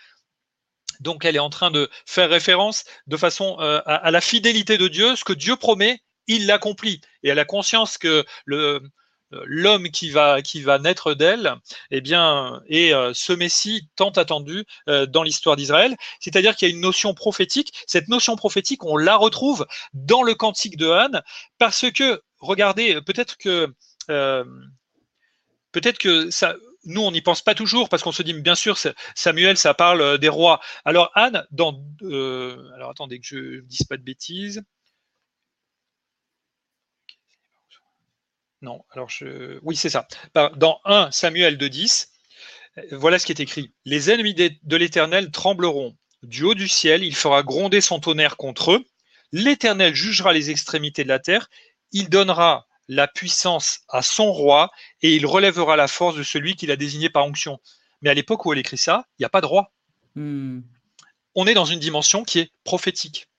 Donc elle est en train de faire référence de façon euh, à, la fidélité de Dieu, ce que Dieu promet, il l'accomplit. Et elle a conscience que le, l'homme qui va, naître d'elle, eh bien, est euh, ce Messie tant attendu euh, dans l'histoire d'Israël. C'est-à-dire qu'il y a une notion prophétique. Cette notion prophétique, on la retrouve dans le cantique de Anne, parce que, regardez, peut-être que, euh, peut-être que ça, nous, on n'y pense pas toujours parce qu'on se dit, bien sûr, Samuel, ça parle des rois. Alors Anne, dans, alors attendez que je ne dise pas de bêtises. Non, alors je. Oui, c'est ça. Dans 1 Samuel 2.10, voilà ce qui est écrit. Les ennemis de l'Éternel trembleront. Du haut du ciel, il fera gronder son tonnerre contre eux. L'Éternel jugera les extrémités de la terre. Il donnera la puissance à son roi et il relèvera la force de celui qu'il a désigné par onction. Mais à l'époque où elle écrit ça, il n'y a pas de roi. Hmm. On est dans une dimension qui est prophétique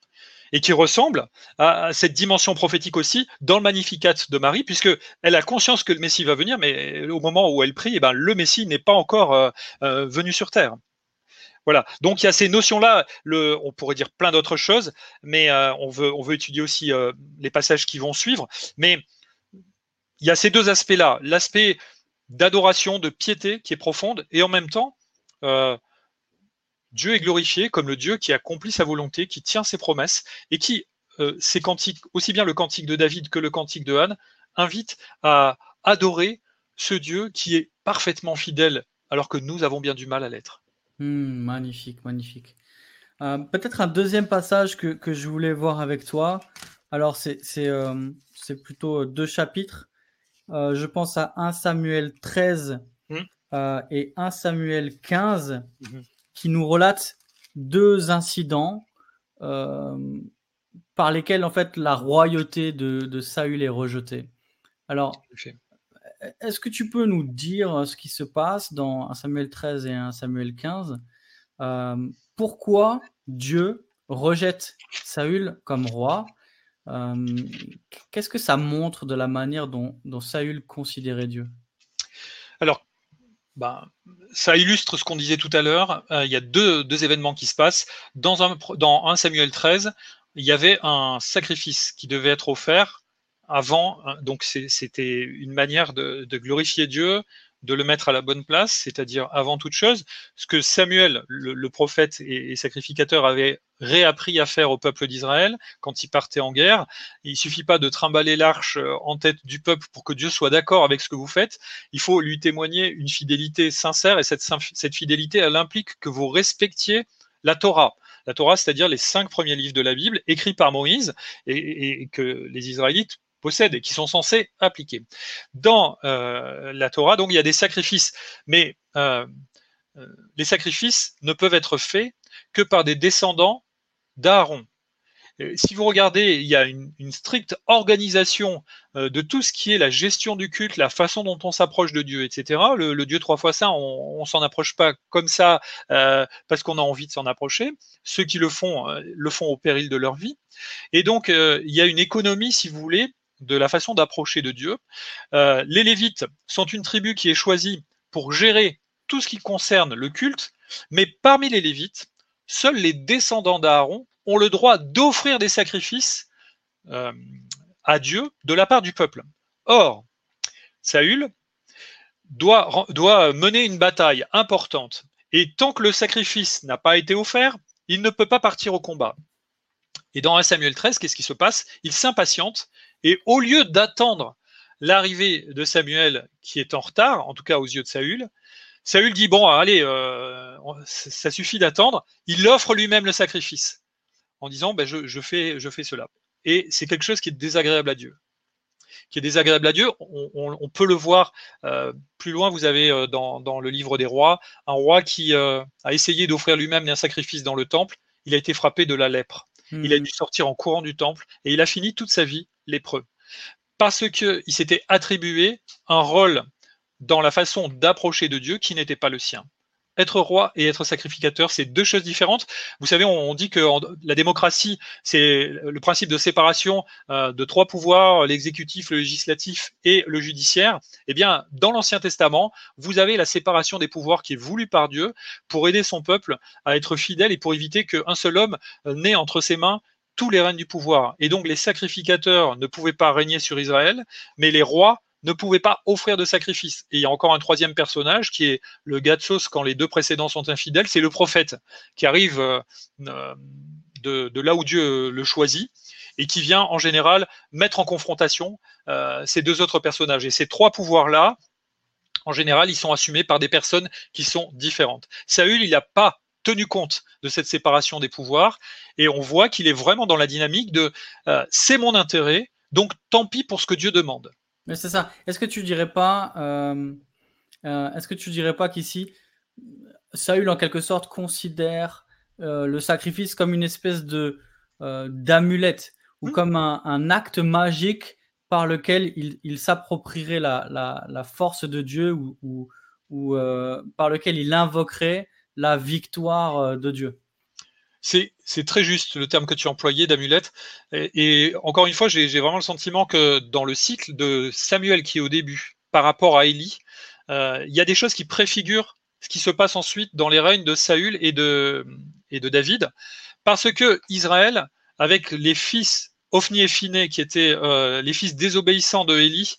et qui ressemble à, cette dimension prophétique aussi dans le Magnificat de Marie, puisque elle a conscience que le Messie va venir, mais au moment où elle prie, eh ben, le Messie n'est pas encore euh, euh, venu sur terre. Voilà. Donc il y a ces notions-là. On pourrait dire plein d'autres choses, mais euh, on, veut, on veut étudier aussi les passages qui vont suivre. Mais il y a ces deux aspects-là. L'aspect d'adoration, de piété qui est profonde, et en même temps, Dieu est glorifié comme le Dieu qui accomplit sa volonté, qui tient ses promesses et qui, euh, ces cantiques, aussi bien le cantique de David que le cantique de Anne, invite à adorer ce Dieu qui est parfaitement fidèle alors que nous avons bien du mal à l'être. Hmm, magnifique, magnifique. Euh, peut-être un deuxième passage que, je voulais voir avec toi. Alors, c'est euh, plutôt deux chapitres. je pense à 1 Samuel 13 hmm. et 1 Samuel 15 qui nous relate deux incidents euh, par lesquels en fait la royauté de, Saül est rejetée. Alors, est-ce que tu peux nous dire ce qui se passe dans 1 Samuel 13 et 1 Samuel 15 euh, Pourquoi Dieu rejette Saül comme roi euh, Qu'est-ce que ça montre de la manière dont, dont Saül considérait Dieu? Alors, bah, ça illustre ce qu'on disait tout à l'heure. Euh, il y a deux, événements qui se passent. Dans un, dans 1 Samuel 13, il y avait un sacrifice qui devait être offert avant. Hein, donc c'était une manière de, glorifier Dieu de le mettre à la bonne place, c'est-à-dire avant toute chose, ce que Samuel, le, prophète et, sacrificateur, avait réappris à faire au peuple d'Israël quand il partait en guerre. Il suffit pas de trimballer l'arche euh, en tête du peuple pour que Dieu soit d'accord avec ce que vous faites. Il faut lui témoigner une fidélité sincère et cette, cette fidélité, elle implique que vous respectiez la Torah. La Torah, c'est-à-dire les cinq premiers livres de la Bible écrits par Moïse et que les Israélites possèdent et qui sont censés appliquer. Dans euh, la Torah, donc, il y a des sacrifices, mais euh, euh, les sacrifices ne peuvent être faits que par des descendants d'Aaron. Si vous regardez, il y a une, stricte organisation de tout ce qui est la gestion du culte, la façon dont on s'approche de Dieu, etc. Le, Dieu trois fois saint, on, ne s'en approche pas comme ça parce qu'on a envie de s'en approcher. Ceux qui le font le font au péril de leur vie. Et donc, il y a une économie, si vous voulez, de la façon d'approcher de Dieu. Euh, les Lévites sont une tribu qui est choisie pour gérer tout ce qui concerne le culte, mais parmi les Lévites, seuls les descendants d'Aaron ont le droit d'offrir des sacrifices euh, à Dieu de la part du peuple. Or, Saül doit, doit mener une bataille importante, et tant que le sacrifice n'a pas été offert, il ne peut pas partir au combat. Et dans 1 Samuel 13, qu'est-ce qui se passe? Il s'impatiente et au lieu d'attendre l'arrivée de Samuel qui est en retard, en tout cas aux yeux de Saül, Saül dit bon, allez, euh, ça suffit d'attendre. Il offre lui-même le sacrifice en disant ben, je, fais, je fais cela. Et c'est quelque chose qui est désagréable à Dieu. Qui est désagréable à Dieu. On, peut le voir euh, plus loin. Vous avez euh, dans, le livre des rois un roi qui a essayé d'offrir lui-même un sacrifice dans le temple. Il a été frappé de la lèpre. Il a hmm. dû sortir en courant du temple et il a fini toute sa vie lépreux. Parce qu'il s'était attribué un rôle dans la façon d'approcher de Dieu qui n'était pas le sien. Être roi et être sacrificateur, c'est deux choses différentes. Vous savez, on, dit que la démocratie, c'est le principe de séparation euh, de trois pouvoirs, l'exécutif, le législatif et le judiciaire. Eh bien, dans l'Ancien Testament, vous avez la séparation des pouvoirs qui est voulue par Dieu pour aider son peuple à être fidèle et pour éviter qu'un seul homme euh, n'ait entre ses mains tous les règnes du pouvoir. Et donc les sacrificateurs ne pouvaient pas régner sur Israël, mais les rois ne pouvaient pas offrir de sacrifice. Et il y a encore un troisième personnage qui est le sauce quand les deux précédents sont infidèles, c'est le prophète qui arrive euh, de, là où Dieu le choisit et qui vient en général mettre en confrontation euh, ces deux autres personnages. Et ces trois pouvoirs-là, en général, ils sont assumés par des personnes qui sont différentes. Saül, il n'a pas tenu compte de cette séparation des pouvoirs et on voit qu'il est vraiment dans la dynamique de euh, c'est mon intérêt, donc tant pis pour ce que Dieu demande. Mais c'est ça. Est-ce que tu dirais pas, euh, euh, est-ce que tu dirais pas qu'ici Saül en quelque sorte considère le sacrifice comme une espèce de d'amulette ou hmm. comme un, acte magique par lequel il, s'approprierait la, force de Dieu ou, ou par lequel il invoquerait la victoire euh, de Dieu. C'est, très juste le terme que tu employais d'amulette. Et, encore une fois, j'ai, vraiment le sentiment que dans le cycle de Samuel qui est au début, par rapport à Élie, euh, il y a des choses qui préfigurent ce qui se passe ensuite dans les règnes de Saül et de, et de David. Parce que Israël, avec les fils Ophni et Phiné, qui étaient euh, les fils désobéissants de Élie,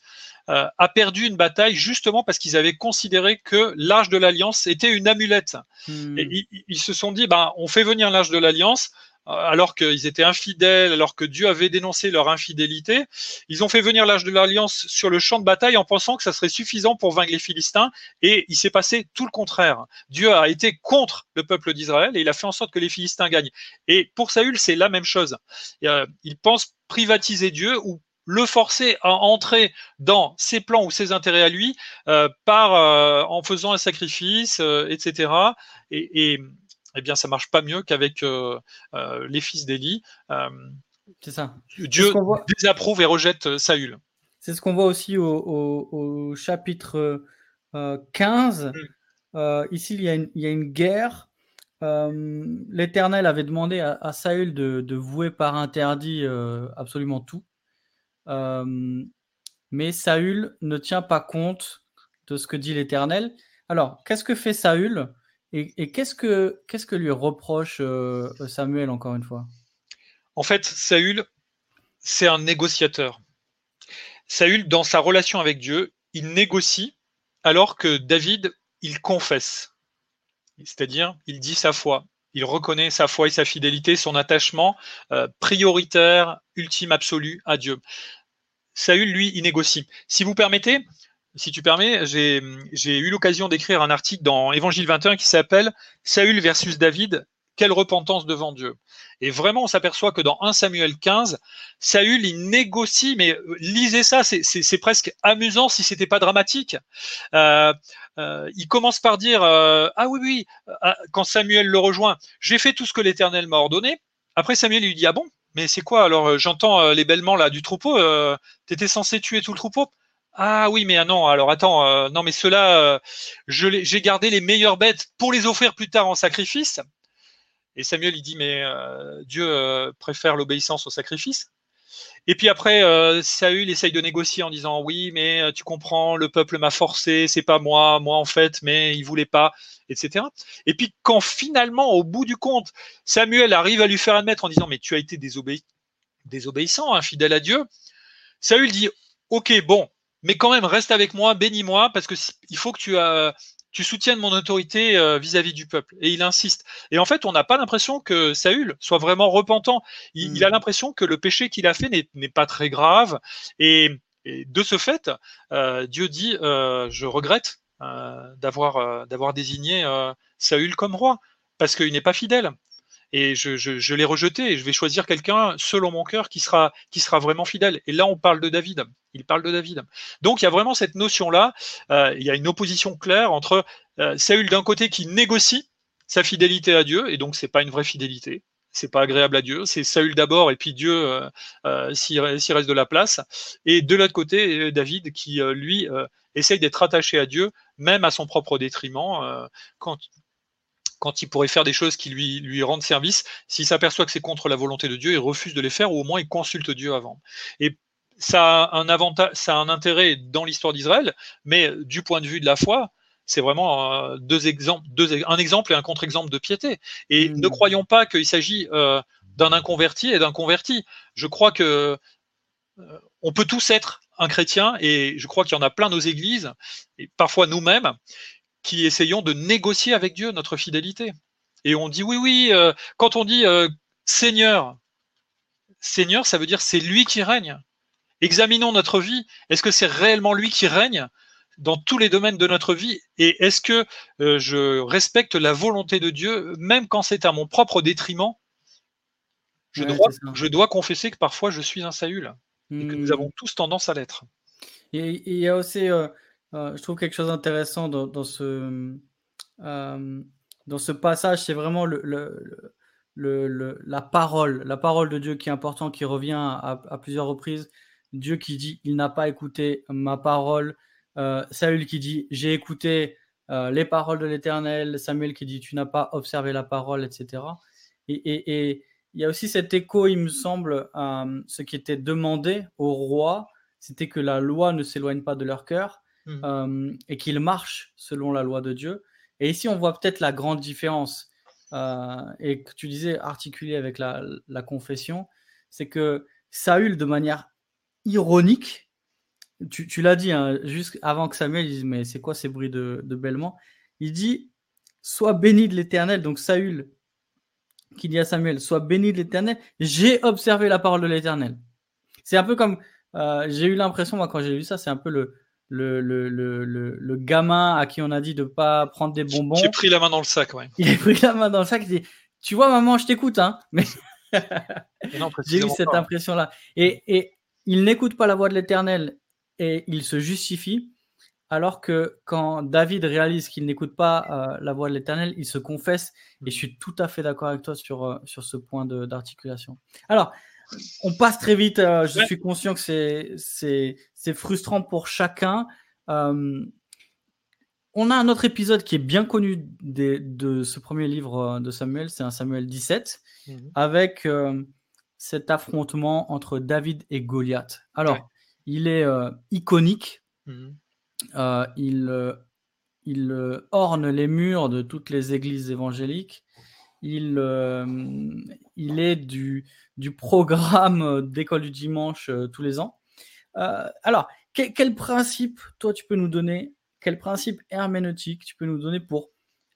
euh, a perdu une bataille justement parce qu'ils avaient considéré que l'âge de l'alliance était une amulette. Hmm. Et ils, se sont dit, ben, on fait venir l'âge de l'alliance euh, alors qu'ils étaient infidèles, alors que Dieu avait dénoncé leur infidélité. Ils ont fait venir l'âge de l'alliance sur le champ de bataille en pensant que ça serait suffisant pour vaincre les Philistins. Et il s'est passé tout le contraire. Dieu a été contre le peuple d'Israël et il a fait en sorte que les Philistins gagnent. Et pour Saül, c'est la même chose. Euh, il pense privatiser Dieu ou le forcer à entrer dans ses plans ou ses intérêts à lui euh, par euh, en faisant un sacrifice, euh, etc. Et, et, eh bien, ça marche pas mieux qu'avec les fils d'Élie. c'est ça. Dieu désapprouve et rejette Saül. C'est ce qu'on voit aussi au, chapitre 15. Mm. ici, il y, a une, il y, a une, guerre. L'Éternel avait demandé à, à Saül de, de, vouer par interdit absolument tout mais Saül ne tient pas compte de ce que dit l'Éternel. Alors, qu'est-ce que fait Saül et, qu'est-ce que qu'est-ce que lui reproche Samuel encore une fois? En fait, Saül, c'est un négociateur. Saül, dans sa relation avec Dieu, il négocie alors que David, il confesse. C'est-à-dire, il dit sa foi. Il reconnaît sa foi et sa fidélité, son attachement euh, prioritaire, ultime, absolu à Dieu. Saül, lui, il négocie. Si vous permettez, si tu permets, j'ai eu l'occasion d'écrire un article dans Évangile 21 qui s'appelle Saül versus David, quelle repentance devant Dieu. Et vraiment, on s'aperçoit que dans 1 Samuel 15, Saül, il négocie, mais euh, lisez ça, c'est presque amusant si c'était pas dramatique. Euh, euh, il commence par dire Ah oui, oui, quand Samuel le rejoint, j'ai fait tout ce que l'Éternel m'a ordonné. Après, Samuel lui dit Ah bon mais c'est quoi alors J'entends les bêlements là du troupeau. tu étais censé tuer tout le troupeau? Ah oui, mais ah non, alors attends, non, mais ceux-là, j'ai gardé les meilleures bêtes pour les offrir plus tard en sacrifice. Et Samuel, il dit, mais euh, Dieu euh, préfère l'obéissance au sacrifice. Et puis après, euh, Saül essaye de négocier en disant, oui, mais tu comprends, le peuple m'a forcé, c'est pas moi, moi en fait, mais il voulait pas, etc. Et puis quand finalement, au bout du compte, Samuel arrive à lui faire admettre en disant, mais tu as été désobéissant, infidèle à Dieu, Saül dit, ok, bon, mais quand même, reste avec moi, bénis-moi, parce que il faut que tu, tu soutiennes mon autorité euh, vis-à-vis du peuple. Et il insiste. Et en fait, on n'a pas l'impression que Saül soit vraiment repentant. Il, a hmm. l'impression que le péché qu'il a fait n'est pas très grave. Et, de ce fait, euh, Dieu dit, euh, je regrette d'avoir d'avoir désigné Saül comme roi, parce qu'il n'est pas fidèle et je, l'ai rejeté et je vais choisir quelqu'un selon mon cœur qui sera, qui sera vraiment fidèle. Et là, on parle de David. Il parle de David. Donc, il y a vraiment cette notion-là. Euh, il y a une opposition claire entre euh, Saül d'un côté qui négocie sa fidélité à Dieu, et donc c'est pas une vraie fidélité. C'est pas agréable à Dieu. C'est Saül d'abord, et puis Dieu euh, euh s'il reste de la place. Et de l'autre côté, David qui lui essaye d'être attaché à Dieu, même à son propre détriment. quand quand il pourrait faire des choses qui lui, lui rendent service, s'il s'aperçoit que c'est contre la volonté de Dieu, il refuse de les faire, ou au moins il consulte Dieu avant. Et ça a un avantage, ça a un intérêt dans l'histoire d'Israël, mais du point de vue de la foi, c'est vraiment deux exemples, deux, un exemple et un contre-exemple de piété. Et mmh. ne croyons pas qu'il s'agit euh, d'un inconverti et d'un converti. Je crois que euh, on peut tous être un chrétien, et je crois qu'il y en a plein nos églises, et parfois nous-mêmes, qui essayons de négocier avec Dieu notre fidélité. Et on dit oui, oui, euh, quand on dit euh, Seigneur, Seigneur, ça veut dire c'est lui qui règne. Examinons notre vie. Est-ce que c'est réellement lui qui règne dans tous les domaines de notre vie? Et est-ce que euh, je respecte la volonté de Dieu, même quand c'est à mon propre détriment? Je, dois, je, dois, confesser que parfois je suis un Saül et que nous hmm. avons tous tendance à l'être. Il y a aussi euh, je trouve quelque chose d'intéressant dans, ce, euh, ce passage, c'est vraiment la parole, la parole de Dieu qui est importante, qui revient à, plusieurs reprises. Dieu qui dit, il n'a pas écouté ma parole. Euh, Saül qui dit, j'ai écouté les paroles de l'Éternel. Samuel qui dit, tu n'as pas observé la parole, etc. Et, il y a aussi cet écho, il me semble, ce qui était demandé au roi, c'était que la loi ne s'éloigne pas de leur cœur. Mmh. et qu'il marche selon la loi de Dieu. Et ici, on voit peut-être la grande différence, et que tu disais articulé avec la, confession, c'est que Saül, de manière ironique, tu, l'as dit, hein, juste avant que Samuel dise Mais c'est quoi ces bruits de, de bêlement? Il dit Sois béni de l'éternel. Donc Saül, qui dit à Samuel Sois béni de l'éternel. J'ai observé la parole de l'éternel. C'est un peu comme. j'ai eu l'impression, moi, quand j'ai lu ça, c'est un peu le, le, le, le, le, gamin à qui on a dit de pas prendre des bonbons. J'ai pris la main dans le sac, ouais. Il a pris la main dans le sac, il dit Tu vois, maman, je t'écoute, hein. Mais j'ai eu cette impression-là. Et, et il n'écoute pas la voix de l'éternel et il se justifie. Alors que quand David réalise qu'il n'écoute pas euh, la voix de l'Éternel, il se confesse. Et je suis tout à fait d'accord avec toi sur, euh, sur ce point d'articulation. Alors, on passe très vite. Euh, je suis conscient que c'est frustrant pour chacun. Euh, on a un autre épisode qui est bien connu de ce premier livre euh, de Samuel, c'est un Samuel 17, mhm. avec cet affrontement entre David et Goliath. Alors, il est iconique. Mhm. il, il orne les murs de toutes les églises évangéliques. Il, il est du, programme euh, d'école du dimanche euh, tous les ans. Euh, alors, quel, principe, toi, tu peux nous donner quel principe herméneutique tu peux nous donner pour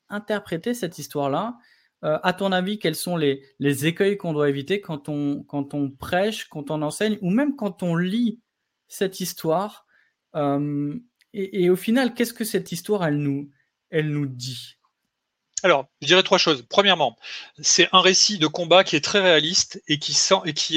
interpréter cette histoire-là? Euh, À ton avis, quels sont les, écueils qu'on doit éviter quand on, prêche, quand on enseigne, ou même quand on lit cette histoire? Euh, et, au final, qu'est-ce que cette histoire, elle nous dit? Alors, je dirais trois choses. Premièrement, c'est un récit de combat qui est très réaliste et qui,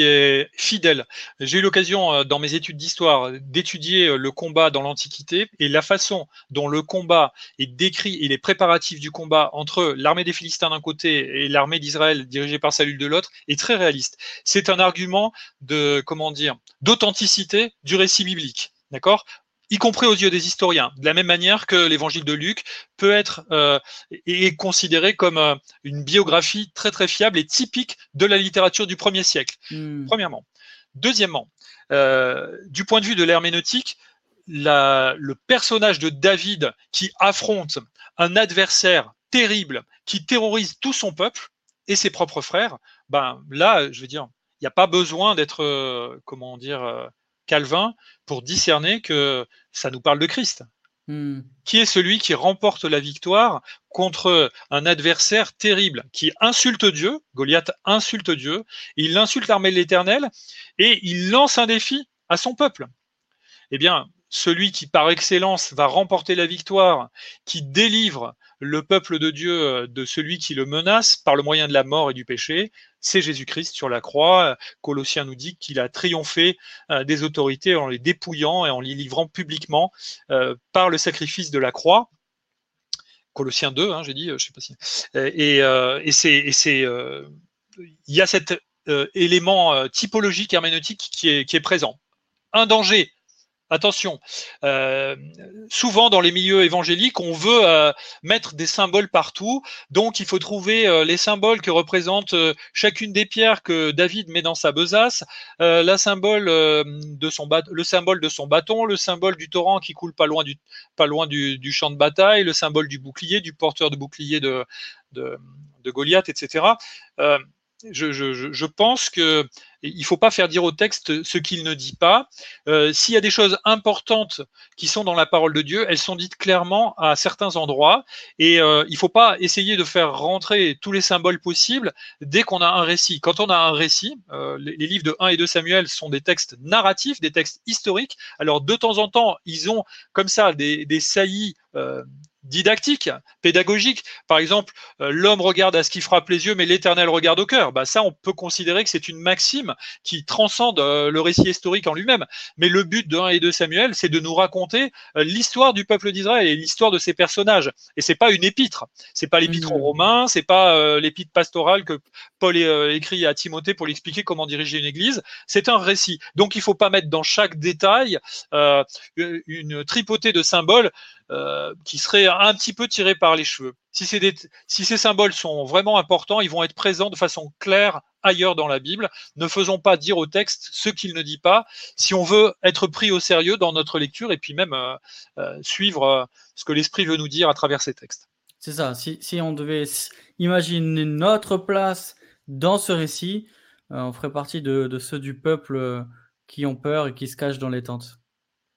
est fidèle. J'ai eu l'occasion, euh, dans mes études d'histoire, d'étudier euh, le combat dans l'Antiquité et la façon dont le combat est décrit et les préparatifs du combat entre l'armée des Philistins d'un côté et l'armée d'Israël dirigée par Saül de l'autre est très réaliste. C'est un argument de, comment dire, d'authenticité du récit biblique. D'accord? Y compris aux yeux des historiens, de la même manière que l'évangile de Luc peut être euh, est considéré comme euh, une biographie très très fiable et typique de la littérature du premier siècle. Hmm. Premièrement. Deuxièmement, euh, du point de vue de l'herméneutique, le personnage de David qui affronte un adversaire terrible qui terrorise tout son peuple et ses propres frères, ben là, je veux dire, il n'y a pas besoin d'être, comment dire, Calvin pour discerner que ça nous parle de Christ. Hmm. Qui est celui qui remporte la victoire contre un adversaire terrible, qui insulte Dieu, Goliath insulte Dieu, il insulte l'armée de l'Éternel, et il lance un défi à son peuple. Eh bien, celui qui par excellence va remporter la victoire, qui délivre le peuple de Dieu euh, de celui qui le menace par le moyen de la mort et du péché, c'est Jésus-Christ sur la croix. Colossiens nous dit qu'il a triomphé euh, des autorités en les dépouillant et en les livrant publiquement euh, par le sacrifice de la croix. Colossiens 2, hein, j'ai dit, je sais pas si. Et, c'est, il y a cet élément typologique herméneutique qui est présent. Un danger Attention, euh, souvent dans les milieux évangéliques, on veut euh, mettre des symboles partout, donc il faut trouver euh, les symboles que représentent chacune des pierres que David met dans sa besace, le symbole de son bâton, le symbole du torrent qui coule pas loin du, champ de bataille, le symbole du bouclier, du porteur de bouclier de Goliath, etc je, je, je, pense que il faut pas faire dire au texte ce qu'il ne dit pas. Euh, S'il y a des choses importantes qui sont dans la parole de Dieu, elles sont dites clairement à certains endroits, et euh, il faut pas essayer de faire rentrer tous les symboles possibles dès qu'on a un récit. Quand on a un récit, euh, les, livres de 1 et 2 Samuel sont des textes narratifs, des textes historiques. Alors de temps en temps, ils ont comme ça des, saillies didactique, pédagogique. Par exemple, euh, l'homme regarde à ce qui frappe les yeux, mais l'éternel regarde au cœur. Bah, ça, on peut considérer que c'est une maxime qui transcende euh, le récit historique en lui-même. Mais le but de 1 et 2 Samuel, c'est de nous raconter euh, l'histoire du peuple d'Israël et l'histoire de ses personnages. Et c'est pas une épître. C'est pas l'épître aux mmh. Romains, c'est pas l'épître pastorale que Paul écrit à Timothée pour lui expliquer comment diriger une église. C'est un récit. Donc, il faut pas mettre dans chaque détail une tripotée de symboles euh, qui serait un petit peu tiré par les cheveux. Si, ces symboles sont vraiment importants, ils vont être présents de façon claire ailleurs dans la Bible. Ne faisons pas dire au texte ce qu'il ne dit pas si on veut être pris au sérieux dans notre lecture et puis même euh, euh, suivre ce que l'Esprit veut nous dire à travers ces textes. C'est ça. Si, on devait imaginer notre place dans ce récit, on ferait partie de, ceux du peuple qui ont peur et qui se cachent dans les tentes,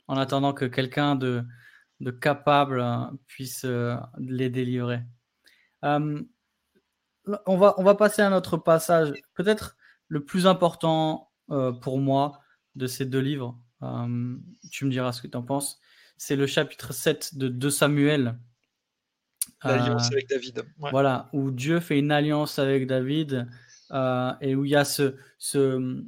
en attendant que quelqu'un de, de capables hein, puissent euh, les délivrer. Euh, on, va, on va passer à notre passage, peut-être le plus important euh, pour moi de ces deux livres. tu me diras ce que tu en penses. C'est le chapitre 7 de 2 Samuel. L'alliance avec David. Voilà, où Dieu fait une alliance avec David et où il y a ce, ce,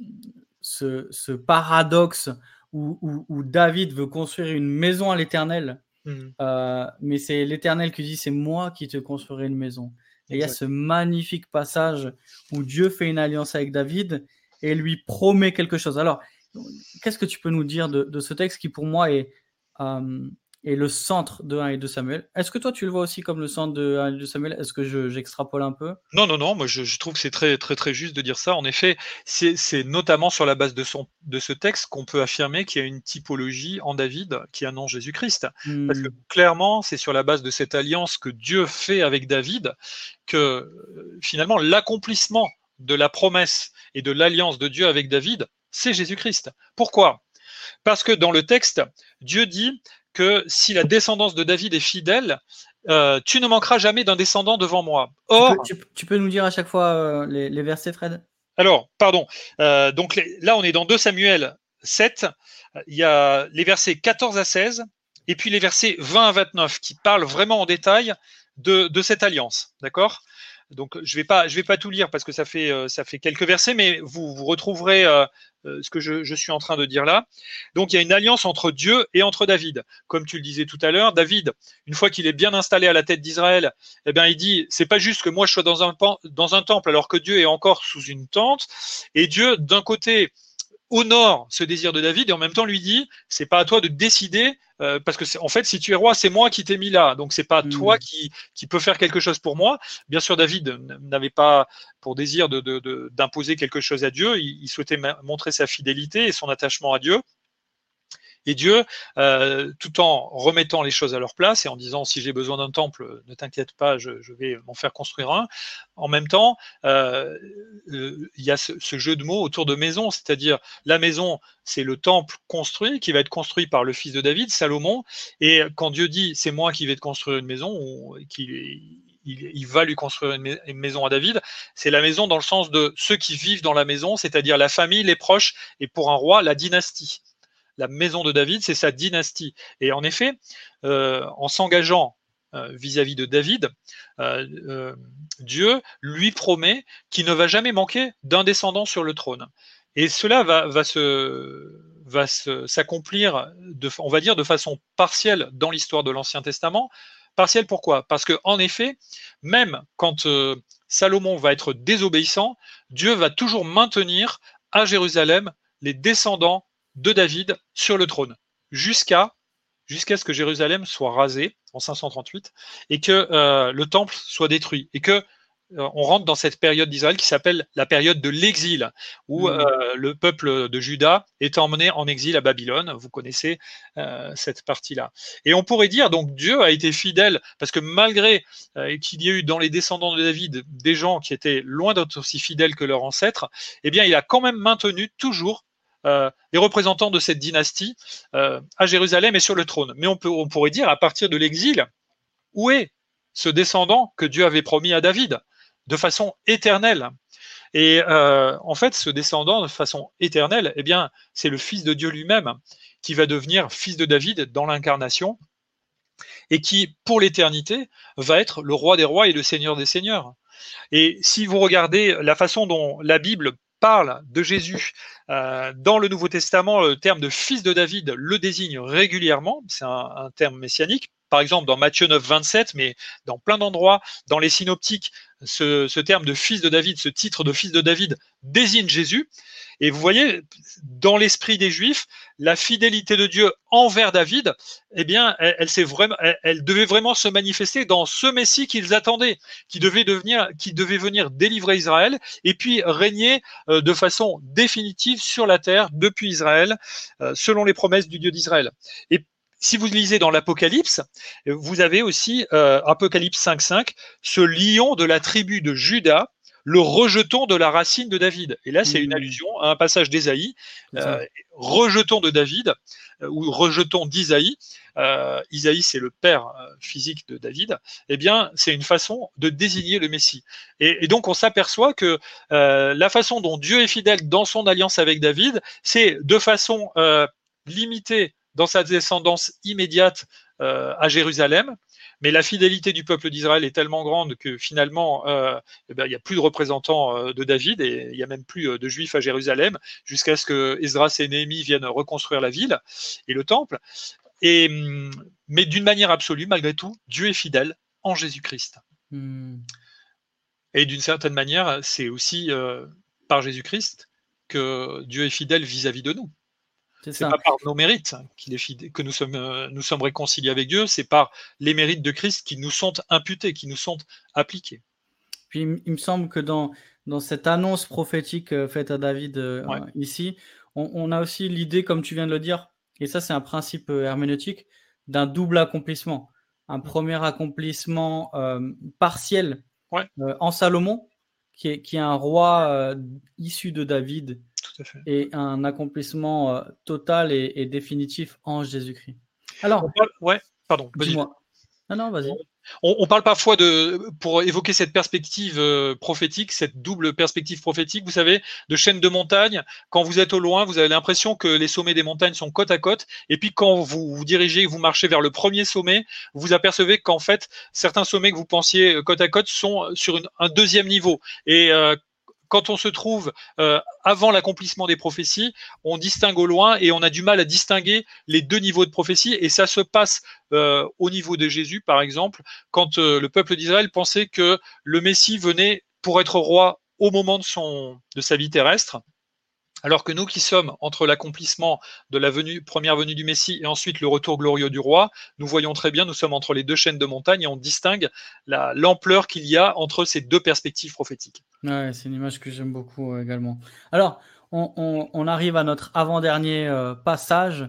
ce, paradoxe où, où, David veut construire une maison à l'éternel Mmh. Euh, mais c'est l'Éternel qui dit c'est moi qui te construirai une maison. Et il y a ce magnifique passage où Dieu fait une alliance avec David et lui promet quelque chose. Alors, qu'est-ce que tu peux nous dire de, de ce texte qui pour moi est, euh, et le centre de 1 et 2 Samuel. Est-ce que toi tu le vois aussi comme le centre de 1 et 2 Samuel? Est-ce que j'extrapole un peu? Non, non, non, moi je, trouve que c'est très, très, très juste de dire ça. En effet, c'est notamment sur la base de, son, de ce texte qu'on peut affirmer qu'il y a une typologie en David qui annonce Jésus-Christ. Parce que hmm. clairement, c'est sur la base de cette alliance que Dieu fait avec David que euh, finalement l'accomplissement de la promesse et de l'alliance de Dieu avec David, c'est Jésus-Christ. Pourquoi? Parce que dans le texte, Dieu dit que si la descendance de David est fidèle, euh, tu ne manqueras jamais d'un descendant devant moi. Or, tu peux, nous dire à chaque fois euh, les, versets, Fred? Alors, pardon. Euh, donc là, on est dans 2 Samuel 7. Il y a les versets 14 à 16 et puis les versets 20 à 29 qui parlent vraiment en détail de, de cette alliance. D'accord? Donc je vais vais pas tout lire parce que ça fait, euh, ça fait quelques versets, mais vous, vous retrouverez euh, euh, ce que je, suis en train de dire là. Donc il y a une alliance entre Dieu et entre David. Comme tu le disais tout à l'heure, David, une fois qu'il est bien installé à la tête d'Israël, eh bien il dit, c'est pas juste que moi je sois dans un temple alors que Dieu est encore sous une tente. Et Dieu, d'un côté, honore ce désir de David et en même temps lui dit c'est pas à toi de décider euh, parce que en fait si tu es roi c'est moi qui t'ai mis là. Donc c'est pas hmm. toi qui qui peut faire quelque chose pour moi. Bien sûr David n'avait pas pour désir de d'imposer quelque chose à Dieu. Il souhaitait montrer sa fidélité et son attachement à Dieu et Dieu, euh, tout en remettant les choses à leur place et en disant si j'ai besoin d'un temple, ne t'inquiète pas, je, vais m'en faire construire un. En même temps, euh, euh, il y a ce, jeu de mots autour de maison, c'est-à-dire la maison, c'est le temple construit qui va être construit par le fils de David, Salomon. Et quand Dieu dit c'est moi qui vais te construire une maison, ou qu'il il, va lui construire une, maison à David. C'est la maison dans le sens de ceux qui vivent dans la maison, c'est-à-dire la famille, les proches, et pour un roi, la dynastie la maison de David, c'est sa dynastie. Et en effet, euh, en s'engageant euh, vis-à-vis de David, euh, Dieu lui promet qu'il ne va jamais manquer d'un descendant sur le trône. Et cela va, se s'accomplir, on va dire, de façon partielle dans l'histoire de l'Ancien Testament. Partielle pourquoi? Parce que en effet, même quand Salomon va être désobéissant, Dieu va toujours maintenir à Jérusalem les descendants de David sur le trône, jusqu'à jusqu'à ce que Jérusalem soit rasée en 538 et que euh, le temple soit détruit et que euh, on rentre dans cette période d'Israël qui s'appelle la période de l'exil, où mmh. euh, le peuple de Juda est emmené en exil à Babylone. Vous connaissez cette partie-là. Et on pourrait dire donc Dieu a été fidèle parce que malgré qu'il y ait eu dans les descendants de David des gens qui étaient loin d'être aussi fidèles que leurs ancêtres, eh bien il a quand même maintenu toujours euh, les représentants de cette dynastie euh, à Jérusalem et sur le trône. Mais on, pourrait dire, à partir de l'exil, où est ce descendant que Dieu avait promis à David de façon éternelle? Et euh, en fait, ce descendant de façon éternelle, eh bien, c'est le Fils de Dieu lui-même qui va devenir Fils de David dans l'incarnation et qui, pour l'éternité, va être le roi des rois et le seigneur des seigneurs. Et si vous regardez la façon dont la Bible parle de Jésus euh, dans le Nouveau Testament, le terme de fils de David le désigne régulièrement, c'est un, terme messianique. Par exemple, dans Matthieu 9, 27, mais dans plein d'endroits, dans les synoptiques, ce, terme de fils de David, ce titre de fils de David désigne Jésus. Et vous voyez, dans l'esprit des Juifs, la fidélité de Dieu envers David, eh bien, elle, devait vraiment se manifester dans ce Messie qu'ils attendaient, qui devait venir délivrer Israël et puis régner euh, de façon définitive sur la terre depuis Israël, euh, selon les promesses du Dieu d'Israël. Si vous lisez dans l'Apocalypse, vous avez aussi euh, Apocalypse 5.5, ce lion de la tribu de Judas le rejeton de la racine de David. Et là, c'est une mmh. allusion à un passage d'Ésaïe, euh, rejeton de David, euh, ou rejeton d'Isaïe. Euh, Isaïe, c'est le père physique de David. Eh bien, c'est une façon de désigner le Messie. Et, donc, on s'aperçoit que la façon dont Dieu est fidèle dans son alliance avec David, c'est de façon limitée dans sa descendance immédiate à Jérusalem, mais la fidélité du peuple d'Israël est tellement grande que finalement, euh, eh ben, il n'y a plus de représentants euh, de David et il n'y a même plus euh, de juifs à Jérusalem jusqu'à ce que Esdras et Néhémie viennent reconstruire la ville et le temple. Et, hum, mais d'une manière absolue, malgré tout, Dieu est fidèle en Jésus-Christ. Hmm. Et d'une certaine manière, c'est aussi par Jésus-Christ que Dieu est fidèle vis-à-vis de nous. C'est pas par nos mérites est que nous sommes, euh, nous sommes réconciliés avec Dieu, c'est par les mérites de Christ qui nous sont imputés, qui nous sont appliqués. Puis il me semble que dans, dans cette annonce prophétique euh, faite à David euh, ici, on, a aussi l'idée, comme tu viens de le dire, et ça c'est un principe herméneutique, d'un double accomplissement. Un premier accomplissement partiel en Salomon, qui est, qui est un roi issu de David, et un accomplissement euh, total et, définitif en Jésus-Christ. Alors, ouais, pardon. Dis-moi. Non, non, vas-y. On, parle parfois de, pour évoquer cette perspective euh, prophétique, cette double perspective prophétique, vous savez, de chaînes de montagnes. Quand vous êtes au loin, vous avez l'impression que les sommets des montagnes sont côte à côte. Et puis quand vous vous dirigez, vous marchez vers le premier sommet, vous apercevez qu'en fait, certains sommets que vous pensiez côte à côte sont sur un deuxième niveau. Et euh, quand on se trouve euh, avant l'accomplissement des prophéties, on distingue au loin et on a du mal à distinguer les deux niveaux de prophétie. Et ça se passe euh, au niveau de Jésus, par exemple, quand euh, le peuple d'Israël pensait que le Messie venait pour être roi au moment de, sa vie terrestre. Alors que nous qui sommes entre l'accomplissement de la première venue du Messie et ensuite le retour glorieux du roi, nous voyons très bien, nous sommes entre les deux chaînes de montagne et on distingue l'ampleur qu'il y a entre ces deux perspectives prophétiques. C'est une image que j'aime beaucoup euh, également. Alors, on, arrive à notre avant-dernier euh, passage,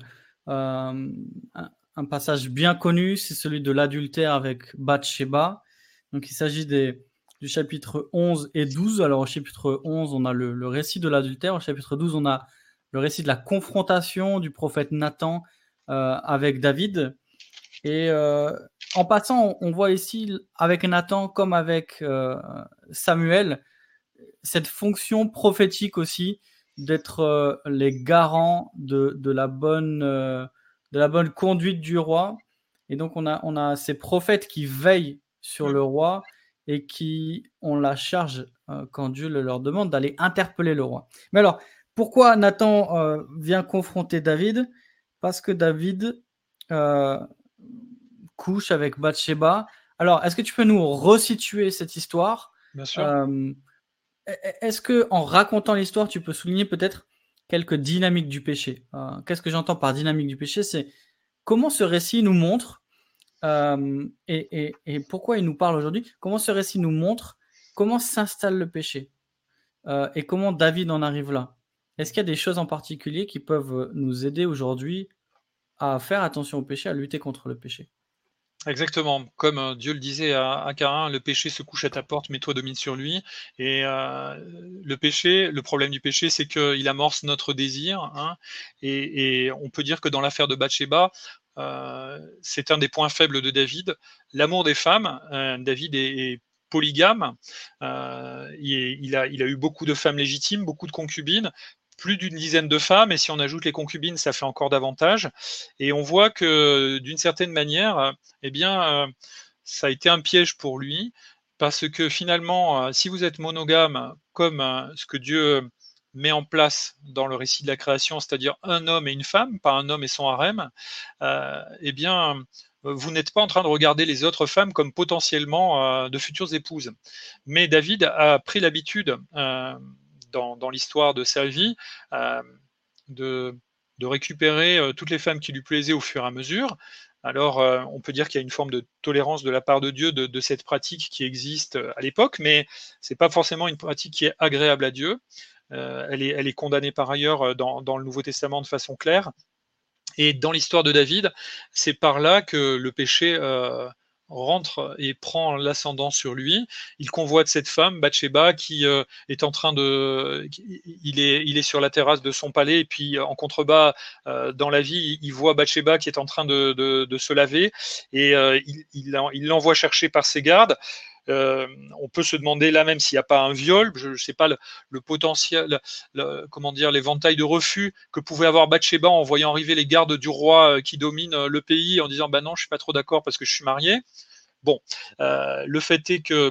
euh, un, passage bien connu, c'est celui de l'adultère avec Bathsheba. Donc, il s'agit des, du chapitre 11 et 12. Alors au chapitre 11, on a le, récit de l'adultère. Au chapitre 12, on a le récit de la confrontation du prophète Nathan euh, avec David. Et euh, en passant, on, voit ici, avec Nathan comme avec euh, Samuel, cette fonction prophétique aussi d'être les garants de, la bonne, de la bonne conduite du roi. Et donc, on a, on a ces prophètes qui veillent sur le roi et qui ont la charge, euh, quand Dieu le leur demande, d'aller interpeller le roi. Mais alors, pourquoi Nathan euh, vient confronter David? Parce que David euh, couche avec Bathsheba. Alors, est-ce que tu peux nous resituer cette histoire? Bien sûr. est-ce que en racontant l'histoire, tu peux souligner peut-être quelques dynamiques du péché? Qu'est-ce que j'entends par dynamique du péché? C'est comment ce récit nous montre euh, et, pourquoi il nous parle aujourd'hui? Comment ce récit nous montre comment s'installe le péché? Euh, et comment David en arrive là? Est-ce qu'il y a des choses en particulier qui peuvent nous aider aujourd'hui à faire attention au péché, à lutter contre le péché? Exactement. Comme euh, Dieu le disait à, Cain, le péché se couche à ta porte, mais toi domine sur lui. Et le péché, le problème du péché, c'est qu'il amorce notre désir. Hein. et, et, on peut dire que dans l'affaire de Bathsheba, c'est un des points faibles de David. L'amour des femmes. Euh, David est, polygame. Euh, il, a, eu beaucoup de femmes légitimes, beaucoup de concubines, plus d'une dizaine de femmes, et si on ajoute les concubines, ça fait encore davantage. Et on voit que d'une certaine manière, eh bien, ça a été un piège pour lui, parce que finalement, si vous êtes monogame, comme ce que Dieu met en place dans le récit de la création, c'est-à-dire un homme et une femme, pas un homme et son harem, euh, eh bien, vous n'êtes pas en train de regarder les autres femmes comme potentiellement euh, de futures épouses. Mais David a pris l'habitude, euh, dans, l'histoire de sa vie, de, récupérer toutes les femmes qui lui plaisaient au fur et à mesure. Alors, on peut dire qu'il y a une forme de tolérance de la part de Dieu de, de cette pratique qui existe à l'époque, mais ce n'est pas forcément une pratique qui est agréable à Dieu. Euh, elle, est, condamnée par ailleurs euh, dans, le Nouveau Testament de façon claire. Et dans l'histoire de David, c'est par là que le péché euh, rentre et prend l'ascendant sur lui. Il convoite cette femme, Bathsheba, qui est en train de... Il est, sur la terrasse de son palais, et puis en contrebas, dans la vie, il voit Bathsheba qui est en train de, se laver, et il l'envoie chercher par ses gardes. Euh, on peut se demander là même s'il n'y a pas un viol, je ne sais pas le, potentiel, comment dire, l'éventail de refus que pouvait avoir Bathsheba en voyant arriver les gardes du roi euh, qui dominent euh, le pays en disant bah non, je suis pas trop d'accord parce que je suis marié. Bon, le fait est que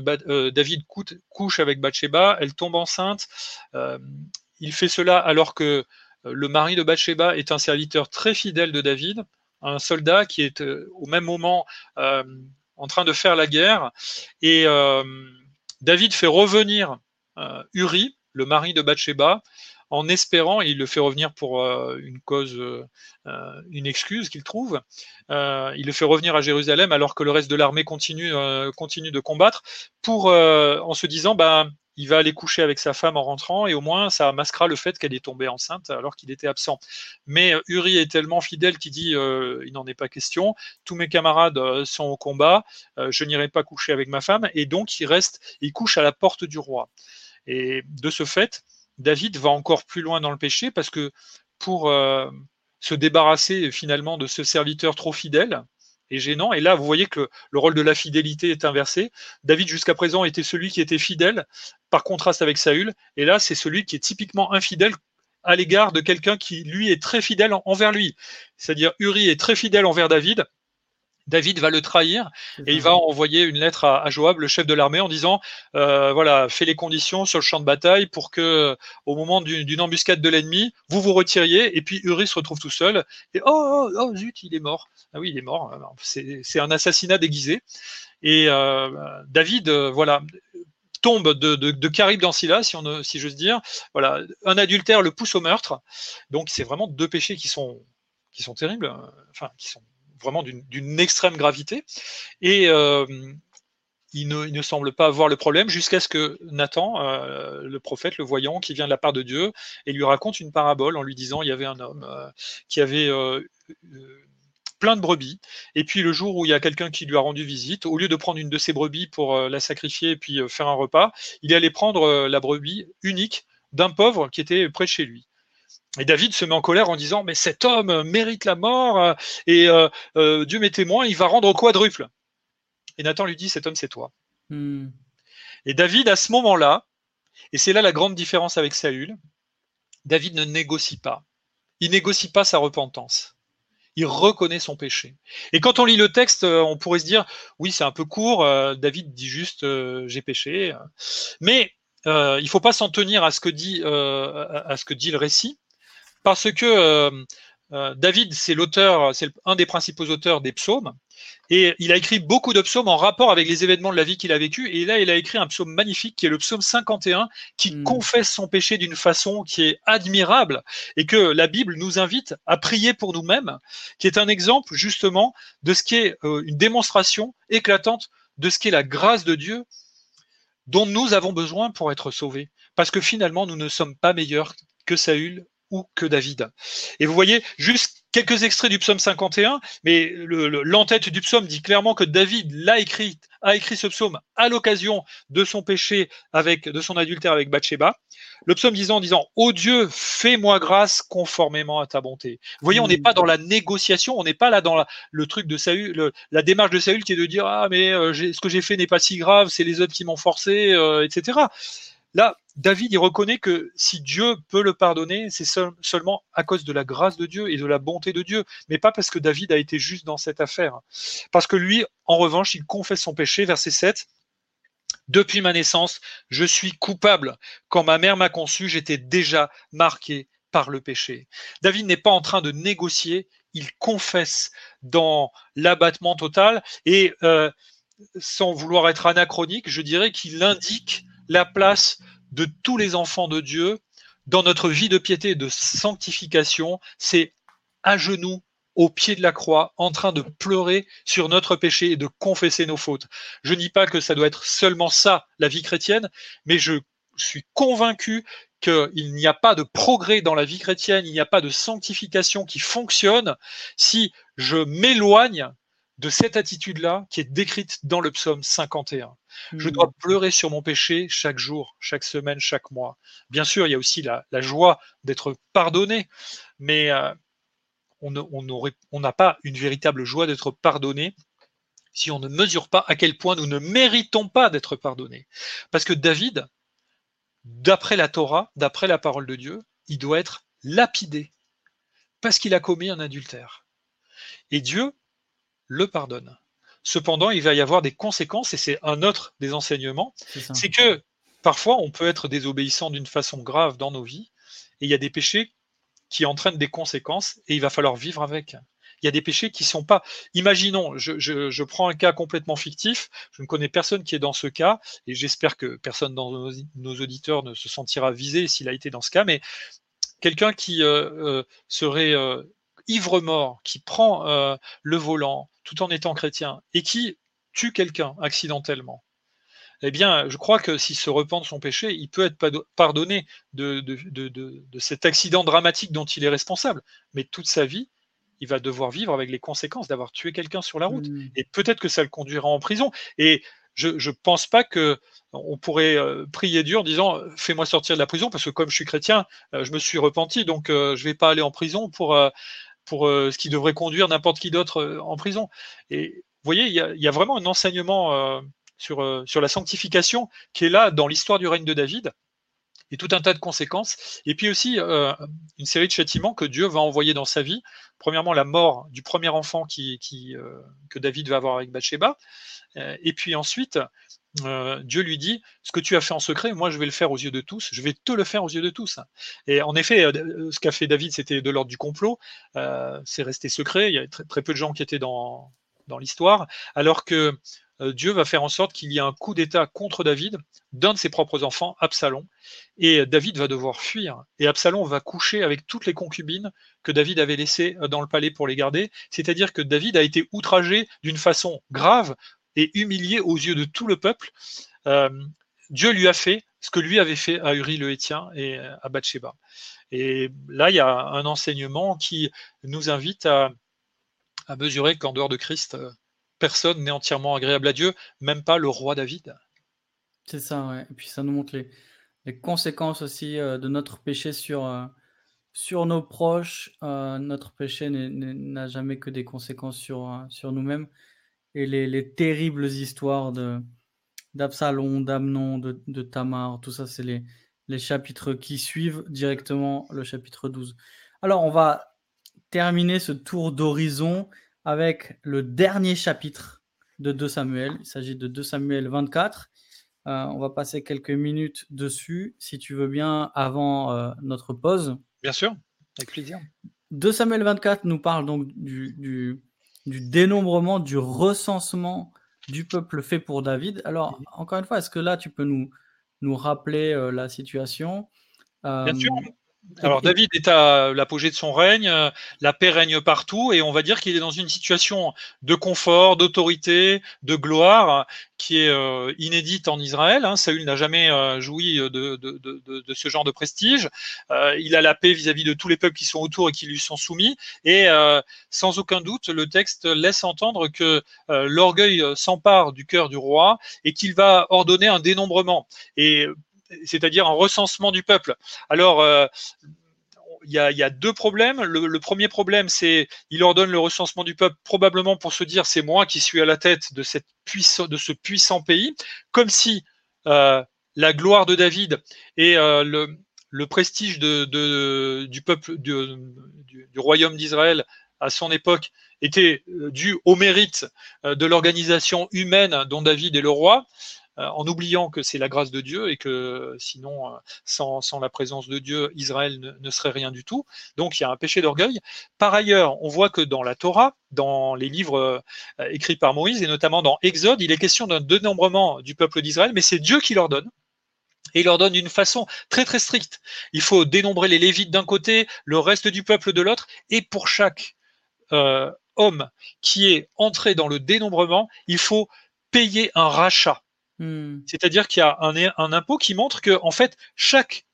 David couche avec Bathsheba, elle tombe enceinte. il fait cela alors que le mari de Bathsheba est un serviteur très fidèle de David, un soldat qui est au même moment en train de faire la guerre. Et euh, David fait revenir euh, Uri, le mari de Bathsheba, en espérant, et il le fait revenir pour euh, une cause, une excuse qu'il trouve, il le fait revenir à Jérusalem alors que le reste de l'armée continue, continue de combattre, pour, en se disant, bah, il va aller coucher avec sa femme en rentrant et au moins ça masquera le fait qu'elle est tombée enceinte alors qu'il était absent. Mais euh, Uri est tellement fidèle qu'il dit euh, il n'en est pas question, tous mes camarades euh, sont au combat, je n'irai pas coucher avec ma femme et donc il reste, il couche à la porte du roi. Et de ce fait, David va encore plus loin dans le péché parce que pour se débarrasser finalement de ce serviteur trop fidèle gênant. Et là, vous voyez que le, rôle de la fidélité est inversé. David, jusqu'à présent, était celui qui était fidèle, par contraste avec Saül. Et là, c'est celui qui est typiquement infidèle à l'égard de quelqu'un qui, lui, est très fidèle envers lui. C'est-à-dire, Uri est très fidèle envers David, David va le trahir et il va envoyer une lettre à, Joab, le chef de l'armée, en disant euh, voilà, fais les conditions sur le champ de bataille pour que, au moment d'une embuscade de l'ennemi, vous vous retiriez et puis Uri se retrouve tout seul et oh, oh, oh zut, il est mort. Ah oui, il est mort. C'est un assassinat déguisé. Et euh, David, euh, voilà, tombe de, de, de Carib dans Scylla, si, on, si j'ose dire. Voilà, un adultère le pousse au meurtre. Donc c'est vraiment deux péchés qui sont qui sont terribles, enfin qui sont vraiment d'une extrême gravité. Et euh, il, ne, semble pas avoir le problème jusqu'à ce que Nathan, euh, le prophète, le voyant, qui vient de la part de Dieu, et lui raconte une parabole en lui disant il y avait un homme euh, qui avait plein de brebis. Et puis le jour où il y a quelqu'un qui lui a rendu visite, au lieu de prendre une de ses brebis pour la sacrifier et puis faire un repas, il est allé prendre la brebis unique d'un pauvre qui était près de chez lui. Et David se met en colère en disant Mais cet homme mérite la mort euh, et euh, euh, Dieu m'est témoin, il va rendre quadruple. Et Nathan lui dit Cet homme, c'est toi. Hmm. Et David, à ce moment-là, et c'est là la grande différence avec Saül, David ne négocie pas. Il négocie pas sa repentance. Il reconnaît son péché. Et quand on lit le texte, on pourrait se dire Oui, c'est un peu court, David dit juste J'ai péché. Mais il ne faut pas s'en tenir à ce que dit, à ce que dit le récit parce que euh, euh, David, c'est l'auteur, c'est un des principaux auteurs des psaumes, et il a écrit beaucoup de psaumes en rapport avec les événements de la vie qu'il a vécu. Et là, il a écrit un psaume magnifique qui est le psaume 51, qui hmm. confesse son péché d'une façon qui est admirable et que la Bible nous invite à prier pour nous-mêmes, qui est un exemple justement de ce qui est euh, une démonstration éclatante de ce qui est la grâce de Dieu dont nous avons besoin pour être sauvés. Parce que finalement, nous ne sommes pas meilleurs que Saül ou que David. Et vous voyez, juste quelques extraits du psaume 51, mais l'entête du psaume dit clairement que David l'a écrit, a écrit ce psaume à l'occasion de son péché avec, de son adultère avec Bathsheba. Le psaume disant, disant, Ô Dieu, fais-moi grâce conformément à ta bonté. Vous voyez, on n'est pas dans la négociation, on n'est pas là dans le truc de Saül, la démarche de Saül qui est de dire, ah, mais euh, ce que j'ai fait n'est pas si grave, c'est les autres qui m'ont forcé, euh, etc. Là, David, il reconnaît que si Dieu peut le pardonner, c'est seulement à cause de la grâce de Dieu et de la bonté de Dieu, mais pas parce que David a été juste dans cette affaire. Parce que lui, en revanche, il confesse son péché, verset 7. Depuis ma naissance, je suis coupable. Quand ma mère m'a conçu, j'étais déjà marqué par le péché. David n'est pas en train de négocier, il confesse dans l'abattement total et euh, sans vouloir être anachronique, je dirais qu'il indique la place de tous les enfants de Dieu dans notre vie de piété et de sanctification, c'est à genoux au pied de la croix, en train de pleurer sur notre péché et de confesser nos fautes. Je ne dis pas que ça doit être seulement ça, la vie chrétienne, mais je suis convaincu qu'il n'y a pas de progrès dans la vie chrétienne, il n'y a pas de sanctification qui fonctionne si je m'éloigne de cette attitude-là qui est décrite dans le psaume 51. Je dois hmm. pleurer sur mon péché chaque jour, chaque semaine, chaque mois. Bien sûr, il y a aussi la, joie d'être pardonné, mais euh, on n'a pas une véritable joie d'être pardonné si on ne mesure pas à quel point nous ne méritons pas d'être pardonnés. Parce que David, d'après la Torah, d'après la parole de Dieu, il doit être lapidé parce qu'il a commis un adultère. Et Dieu le pardonne. Cependant, il va y avoir des conséquences, et c'est un autre des enseignements, c'est que parfois on peut être désobéissant d'une façon grave dans nos vies, et il y a des péchés qui entraînent des conséquences, et il va falloir vivre avec. Il y a des péchés qui ne sont pas. Imaginons, je, prends un cas complètement fictif, je ne connais personne qui est dans ce cas, et j'espère que personne dans nos, auditeurs ne se sentira visé s'il a été dans ce cas, mais quelqu'un qui euh, euh, serait euh, ivre-mort, qui prend le volant, tout en étant chrétien, et qui tue quelqu'un accidentellement, eh bien, je crois que s'il se repent de son péché, il peut être pardonné de, de, cet accident dramatique dont il est responsable. Mais toute sa vie, il va devoir vivre avec les conséquences d'avoir tué quelqu'un sur la route. Mmh. Et peut-être que ça le conduira en prison. Et je ne pense pas que on pourrait euh, prier Dieu en disant fais-moi sortir de la prison parce que comme je suis chrétien, euh, je me suis repenti, donc euh, je ne vais pas aller en prison pour pour ce qui devrait conduire n'importe qui d'autre en prison. Et vous voyez, il y a, vraiment un enseignement sur, sur la sanctification qui est là dans l'histoire du règne de David et tout un tas de conséquences. Et puis aussi une série de châtiments que Dieu va envoyer dans sa vie. Premièrement, la mort du premier enfant que David va avoir avec Bathsheba. et puis ensuite, euh, Dieu lui dit ce que tu as fait en secret, moi je vais le faire aux yeux de tous, je vais te le faire aux yeux de tous. Et en effet, euh, ce qu'a fait David, c'était de l'ordre du complot, euh, c'est resté secret, il y a très, très, peu de gens qui étaient dans, dans l'histoire, alors que Dieu va faire en sorte qu'il y ait un coup d'État contre David d'un de ses propres enfants, Absalom, et David va devoir fuir, et Absalom va coucher avec toutes les concubines que David avait laissées dans le palais pour les garder, c'est-à-dire que David a été outragé d'une façon grave et humilié aux yeux de tout le peuple. Euh, Dieu lui a fait ce que lui avait fait à Uri le Hétien et à Bathsheba. Et là, il y a un enseignement qui nous invite à, mesurer qu'en dehors de Christ, personne n'est entièrement agréable à Dieu, même pas le roi David. C'est ça. Et puis ça nous montre les, conséquences aussi euh, de notre péché sur, euh, sur nos proches. notre péché n'a jamais que des conséquences sur, sur nous-mêmes et les, terribles histoires de d'Absalom, d'Amnon, de, Tamar, tout ça, c'est les, les chapitres qui suivent directement le chapitre 12. Alors, on va terminer ce tour d'horizon avec le dernier chapitre de 2 Samuel. Il s'agit de 2 Samuel 24. Euh, on va passer quelques minutes dessus, si tu veux bien, avant euh, notre pause. Bien sûr, avec plaisir. 2 Samuel 24 nous parle donc du du dénombrement, du recensement du peuple fait pour David. Alors, encore une fois, est-ce que là, tu peux nous, nous rappeler euh, la situation? Bien sûr. Alors David est à l'apogée de son règne, euh, la paix règne partout et on va dire qu'il est dans une situation de confort, d'autorité, de gloire qui est euh, inédite en Israël. Hein. Saül n'a jamais euh, joui de, ce genre de prestige. il a la paix vis-à-vis de tous les peuples qui sont autour et qui lui sont soumis. Et sans aucun doute, le texte laisse entendre que l'orgueil s'empare du cœur du roi et qu'il va ordonner un dénombrement. Et c'est-à-dire un recensement du peuple. Alors, euh, il y, a, deux problèmes. Le, premier problème, c'est il ordonne le recensement du peuple probablement pour se dire c'est moi qui suis à la tête de, ce puissant pays, comme si euh, la gloire de David et euh, le, prestige du peuple du, du royaume d'Israël à son époque était dû au mérite de l'organisation humaine dont David est le roi. Euh, en oubliant que c'est la grâce de Dieu et que sinon, euh, sans, la présence de Dieu, Israël ne, serait rien du tout. Donc il y a un péché d'orgueil. Par ailleurs, on voit que dans la Torah, dans les livres euh, écrits par Moïse, et notamment dans Exode, il est question d'un dénombrement du peuple d'Israël, mais c'est Dieu qui leur donne et il leur donne d'une façon très très stricte. Il faut dénombrer les Lévites d'un côté, le reste du peuple de l'autre, et pour chaque homme qui est entré dans le dénombrement, il faut payer un rachat. Hmm. C'est-à-dire qu'il y a un, impôt qui montre que, en fait, chaque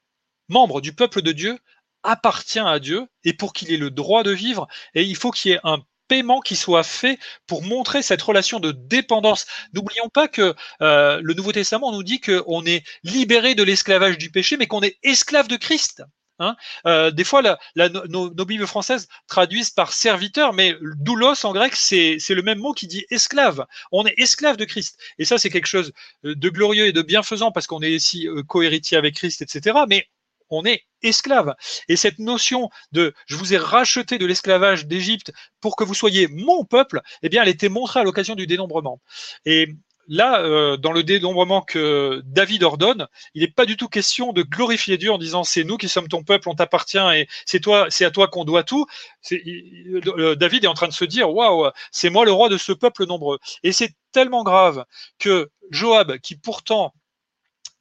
membre du peuple de Dieu appartient à Dieu et pour qu'il ait le droit de vivre, il faut qu'il y ait un paiement qui soit fait pour montrer cette relation de dépendance. N'oublions pas que euh, le Nouveau Testament nous dit qu'on est libéré de l'esclavage du péché, mais qu'on est esclave de Christ. Hein. Euh, des fois, nos, Bibles françaises traduisent par serviteur, mais doulos en grec, c'est le même mot qui dit esclave. On est esclave de Christ. Et ça, c'est quelque chose euh, de glorieux et de bienfaisant parce qu'on est ici euh, cohéritier avec Christ, etc. Mais on est esclave. Et cette notion de je vous ai racheté de l'esclavage d'Égypte pour que vous soyez mon peuple, eh bien, elle était montrée à l'occasion du dénombrement. Et là, euh, dans le dénombrement que David ordonne, il n'est pas du tout question de glorifier Dieu en disant c'est nous qui sommes ton peuple, on t'appartient et c'est toi, c'est à toi qu'on doit tout. David est en train de se dire waouh, c'est moi le roi de ce peuple nombreux. Et c'est tellement grave que Joab, qui pourtant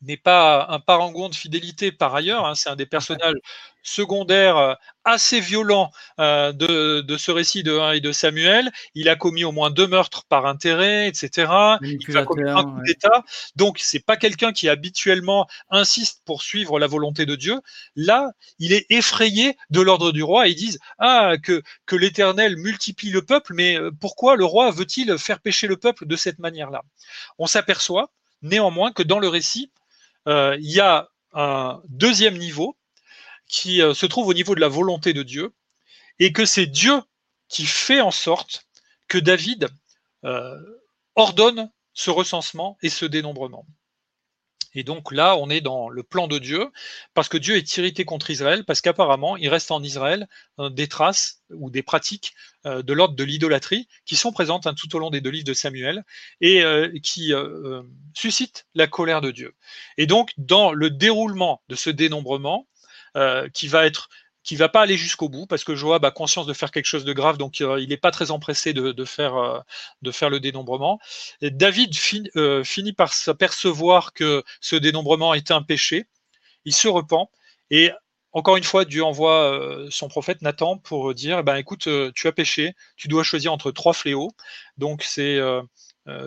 n'est pas un parangon de fidélité par ailleurs. Hein, c'est un des personnages secondaires euh, assez violents euh, de, ce récit de 1 et de Samuel. Il a commis au moins deux meurtres par intérêt, etc. Il a commis un coup d'État. Donc, c'est pas quelqu'un qui habituellement insiste pour suivre la volonté de Dieu. Là, il est effrayé de l'ordre du roi. Ils disent ah que que l'Éternel multiplie le peuple, mais euh, pourquoi le roi veut-il faire pécher le peuple de cette manière-là? On s'aperçoit néanmoins que dans le récit, il y a un deuxième niveau qui euh, se trouve au niveau de la volonté de Dieu. et que c'est Dieu qui fait en sorte que David euh, ordonne ce recensement et ce dénombrement. Et donc là, on est dans le plan de Dieu, parce que Dieu est irrité contre Israël, parce qu'apparemment, il reste en Israël euh, des traces ou des pratiques euh, de l'ordre de l'idolâtrie qui sont présentes hein, tout au long des deux livres de Samuel et qui suscitent la colère de Dieu. Et donc, dans le déroulement de ce dénombrement, qui va être qui va pas aller jusqu'au bout parce que Joab a conscience de faire quelque chose de grave, donc euh, il n'est pas très empressé de, faire, euh, de faire le dénombrement. David euh, finit par s'apercevoir que ce dénombrement est un péché. Il se repent et encore une fois, Dieu envoie son prophète Nathan pour dire eh ben, écoute, tu as péché, tu dois choisir entre trois fléaux. Donc c'est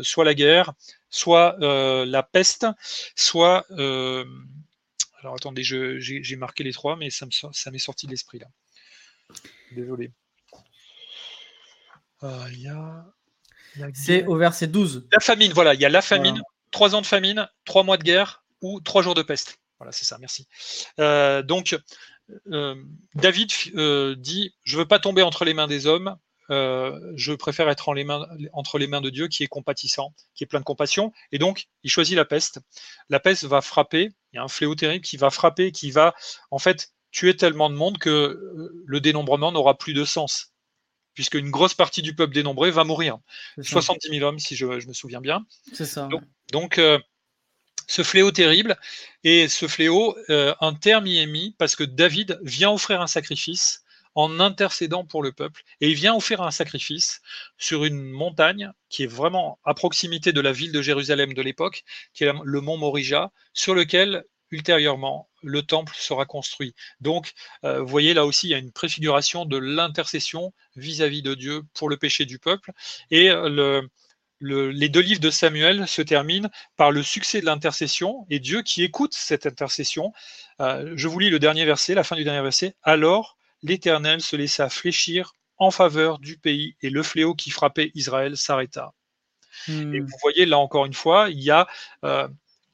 soit la guerre, soit la peste, soit alors attendez, j'ai marqué les trois, mais ça m'est sorti de l'esprit là. Désolé. Euh, C'est au verset 12. La famine, voilà, il y a la famine, trois ans de famine, trois mois de guerre ou trois jours de peste. Voilà, c'est ça, merci. Euh, donc, euh, David dit Je ne veux pas tomber entre les mains des hommes, je préfère être entre les mains de Dieu qui est compatissant, qui est plein de compassion. Et donc, il choisit la peste. La peste va frapper il y a un fléau terrible qui va frapper, qui va en fait tuer tellement de monde que euh, le dénombrement n'aura plus de sens, puisque une grosse partie du peuple dénombré va mourir. 70 000 hommes, si je, me souviens bien. C'est ça. Donc, euh, ce fléau terrible, et ce fléau, euh, un terme y est mis parce que David vient offrir un sacrifice en intercédant pour le peuple. Et il vient offrir un sacrifice sur une montagne qui est vraiment à proximité de la ville de Jérusalem de l'époque, qui est le mont Morija, sur lequel ultérieurement le temple sera construit. Donc, euh, vous voyez là aussi, il y a une préfiguration de l'intercession vis-à-vis de Dieu pour le péché du peuple. Et euh, les deux livres de Samuel se terminent par le succès de l'intercession et Dieu qui écoute cette intercession. Euh, je vous lis le dernier verset, la fin du dernier verset. Alors l'Éternel se laissa fléchir en faveur du pays et le fléau qui frappait Israël s'arrêta. Et hmm. vous voyez là encore une fois, il y a euh,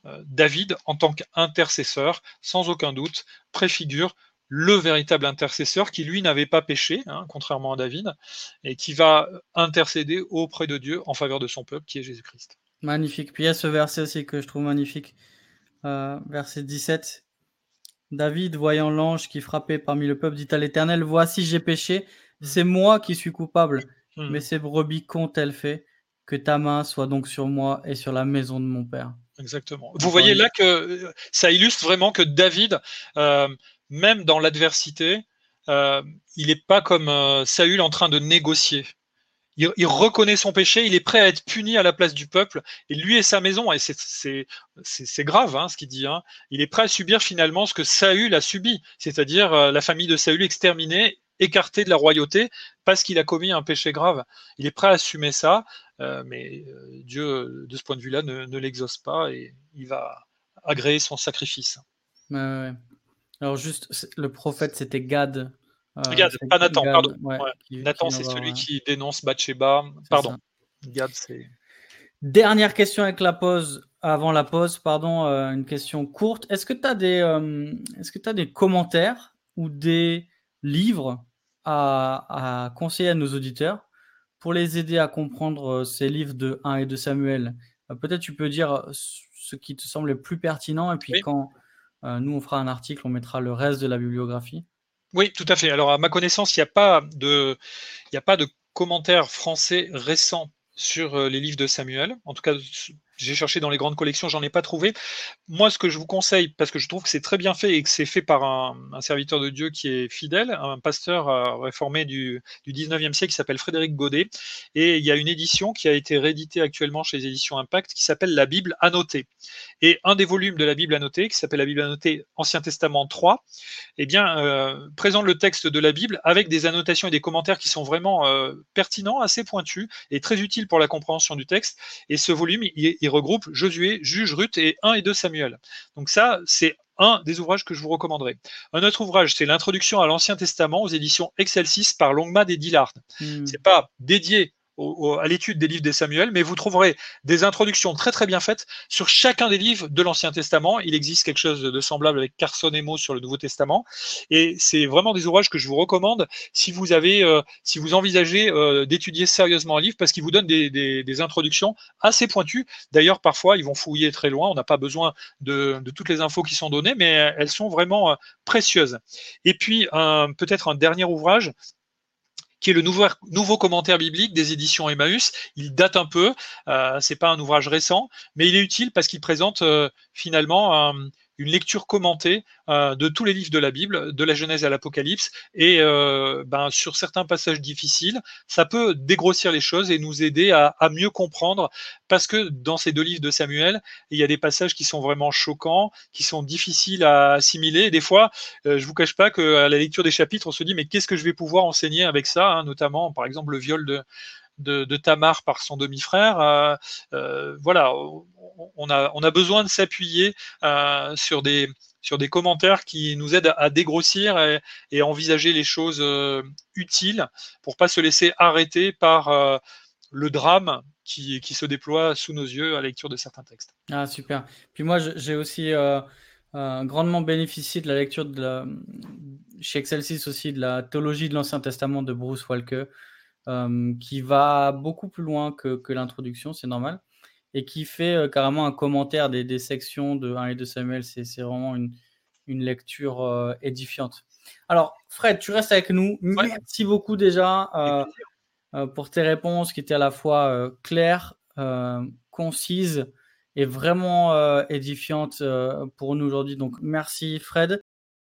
euh, David en tant qu'intercesseur, sans aucun doute, préfigure le véritable intercesseur qui lui n'avait pas péché, hein, contrairement à David, et qui va intercéder auprès de Dieu en faveur de son peuple, qui est Jésus-Christ. Magnifique. Puis il y a ce verset aussi que je trouve magnifique, euh, verset 17. David, voyant l'ange qui frappait parmi le peuple, dit à l'Éternel, Voici, j'ai péché, hmm. c'est moi qui suis coupable, hmm. mais ces brebis qu'ont-elles fait Que ta main soit donc sur moi et sur la maison de mon père? Exactement. Vous voyez là que euh, ça illustre vraiment que David, euh, même dans l'adversité, euh, il n'est pas comme Saül en train de négocier il, reconnaît son péché, il est prêt à être puni à la place du peuple, et lui et sa maison, et c'est grave hein, ce qu'il dit, hein. il est prêt à subir finalement ce que Saül a subi, c'est-à-dire euh, la famille de Saül exterminée, écartée de la royauté, parce qu'il a commis un péché grave. Il est prêt à assumer ça, euh, mais euh, Dieu, de ce point de vue-là, ne, l'exauce pas, et il va agréer son sacrifice. Alors juste, le prophète, c'était Gad, Gad, pas Nathan, pardon. Nathan, c'est celui qui dénonce Bathsheba. Pardon. Gad, c'est. Dernière question avec la pause, avant la pause, pardon, euh, une question courte. Est-ce que tu as, des, euh, est-ce que as des commentaires ou des livres à, à, conseiller à nos auditeurs pour les aider à comprendre ces livres de 1 et de Samuel? Peut-être tu peux dire ce qui te semble le plus pertinent et puis quand nous on fera un article, on mettra le reste de la bibliographie. Oui, tout à fait. Alors, à ma connaissance, il n'y a pas de, il de commentaires français récents sur euh, les livres de Samuel. En tout cas, j'ai cherché dans les grandes collections, j'en ai pas trouvé. Moi, ce que je vous conseille, parce que je trouve que c'est très bien fait et que c'est fait par un, serviteur de Dieu qui est fidèle, un pasteur euh, réformé du, du 19e siècle qui s'appelle Frédéric Godet. Et il y a une édition qui a été rééditée actuellement chez les éditions Impact qui s'appelle La Bible annotée. Et un des volumes de la Bible annotée, qui s'appelle la Bible annotée Ancien Testament 3, eh bien, euh, présente le texte de la Bible avec des annotations et des commentaires qui sont vraiment euh, pertinents, assez pointus et très utiles pour la compréhension du texte. Et ce volume, il, il regroupe Josué, Juge, Ruth et 1 et 2 Samuel. Donc ça, c'est un des ouvrages que je vous recommanderais. Un autre ouvrage, c'est l'introduction à l'Ancien Testament aux éditions Excelsis par Longmad et Dillard. Hmm. C'est pas dédié à l'étude des livres des Samuel, mais vous trouverez des introductions très très bien faites sur chacun des livres de l'Ancien Testament. Il existe quelque chose de semblable avec Carson et Mo sur le Nouveau Testament, et c'est vraiment des ouvrages que je vous recommande si vous avez, euh, si vous envisagez euh, d'étudier sérieusement un livre, parce qu'ils vous donnent des, des, introductions assez pointues. D'ailleurs, parfois, ils vont fouiller très loin. On n'a pas besoin de, de, toutes les infos qui sont données, mais elles sont vraiment euh, précieuses. Et puis, peut-être un dernier ouvrage qui est le nouveau, commentaire biblique des éditions Emmaüs. Il date un peu, euh, c'est pas un ouvrage récent, mais il est utile parce qu'il présente euh, finalement un, une lecture commentée euh, de tous les livres de la Bible, de la Genèse à l'Apocalypse, et euh, ben, sur certains passages difficiles, ça peut dégrossir les choses et nous aider à, mieux comprendre, parce que dans ces deux livres de Samuel, il y a des passages qui sont vraiment choquants, qui sont difficiles à assimiler, et des fois, euh, je vous cache pas qu'à la lecture des chapitres, on se dit mais qu'est-ce que je vais pouvoir enseigner avec ça, hein, notamment par exemple le viol de de, Tamar par son demi-frère. Euh, euh, voilà, on a, on a besoin de s'appuyer euh, sur des sur des commentaires qui nous aident à dégrossir et, à envisager les choses utiles pour pas se laisser arrêter par le drame qui, qui, se déploie sous nos yeux à la lecture de certains textes. Ah super. Puis moi j'ai aussi grandement bénéficié de la lecture de chez Excelsis aussi de la théologie de l'Ancien Testament de Bruce Walke. Euh, qui va beaucoup plus loin que, l'introduction, c'est normal, et qui fait euh, carrément un commentaire des, sections de 1 et 2 Samuel. C'est vraiment une, lecture euh, édifiante. Alors, Fred, tu restes avec nous. Merci beaucoup déjà pour tes réponses qui étaient à la fois claires, concises et vraiment édifiantes pour nous aujourd'hui. Donc, merci Fred.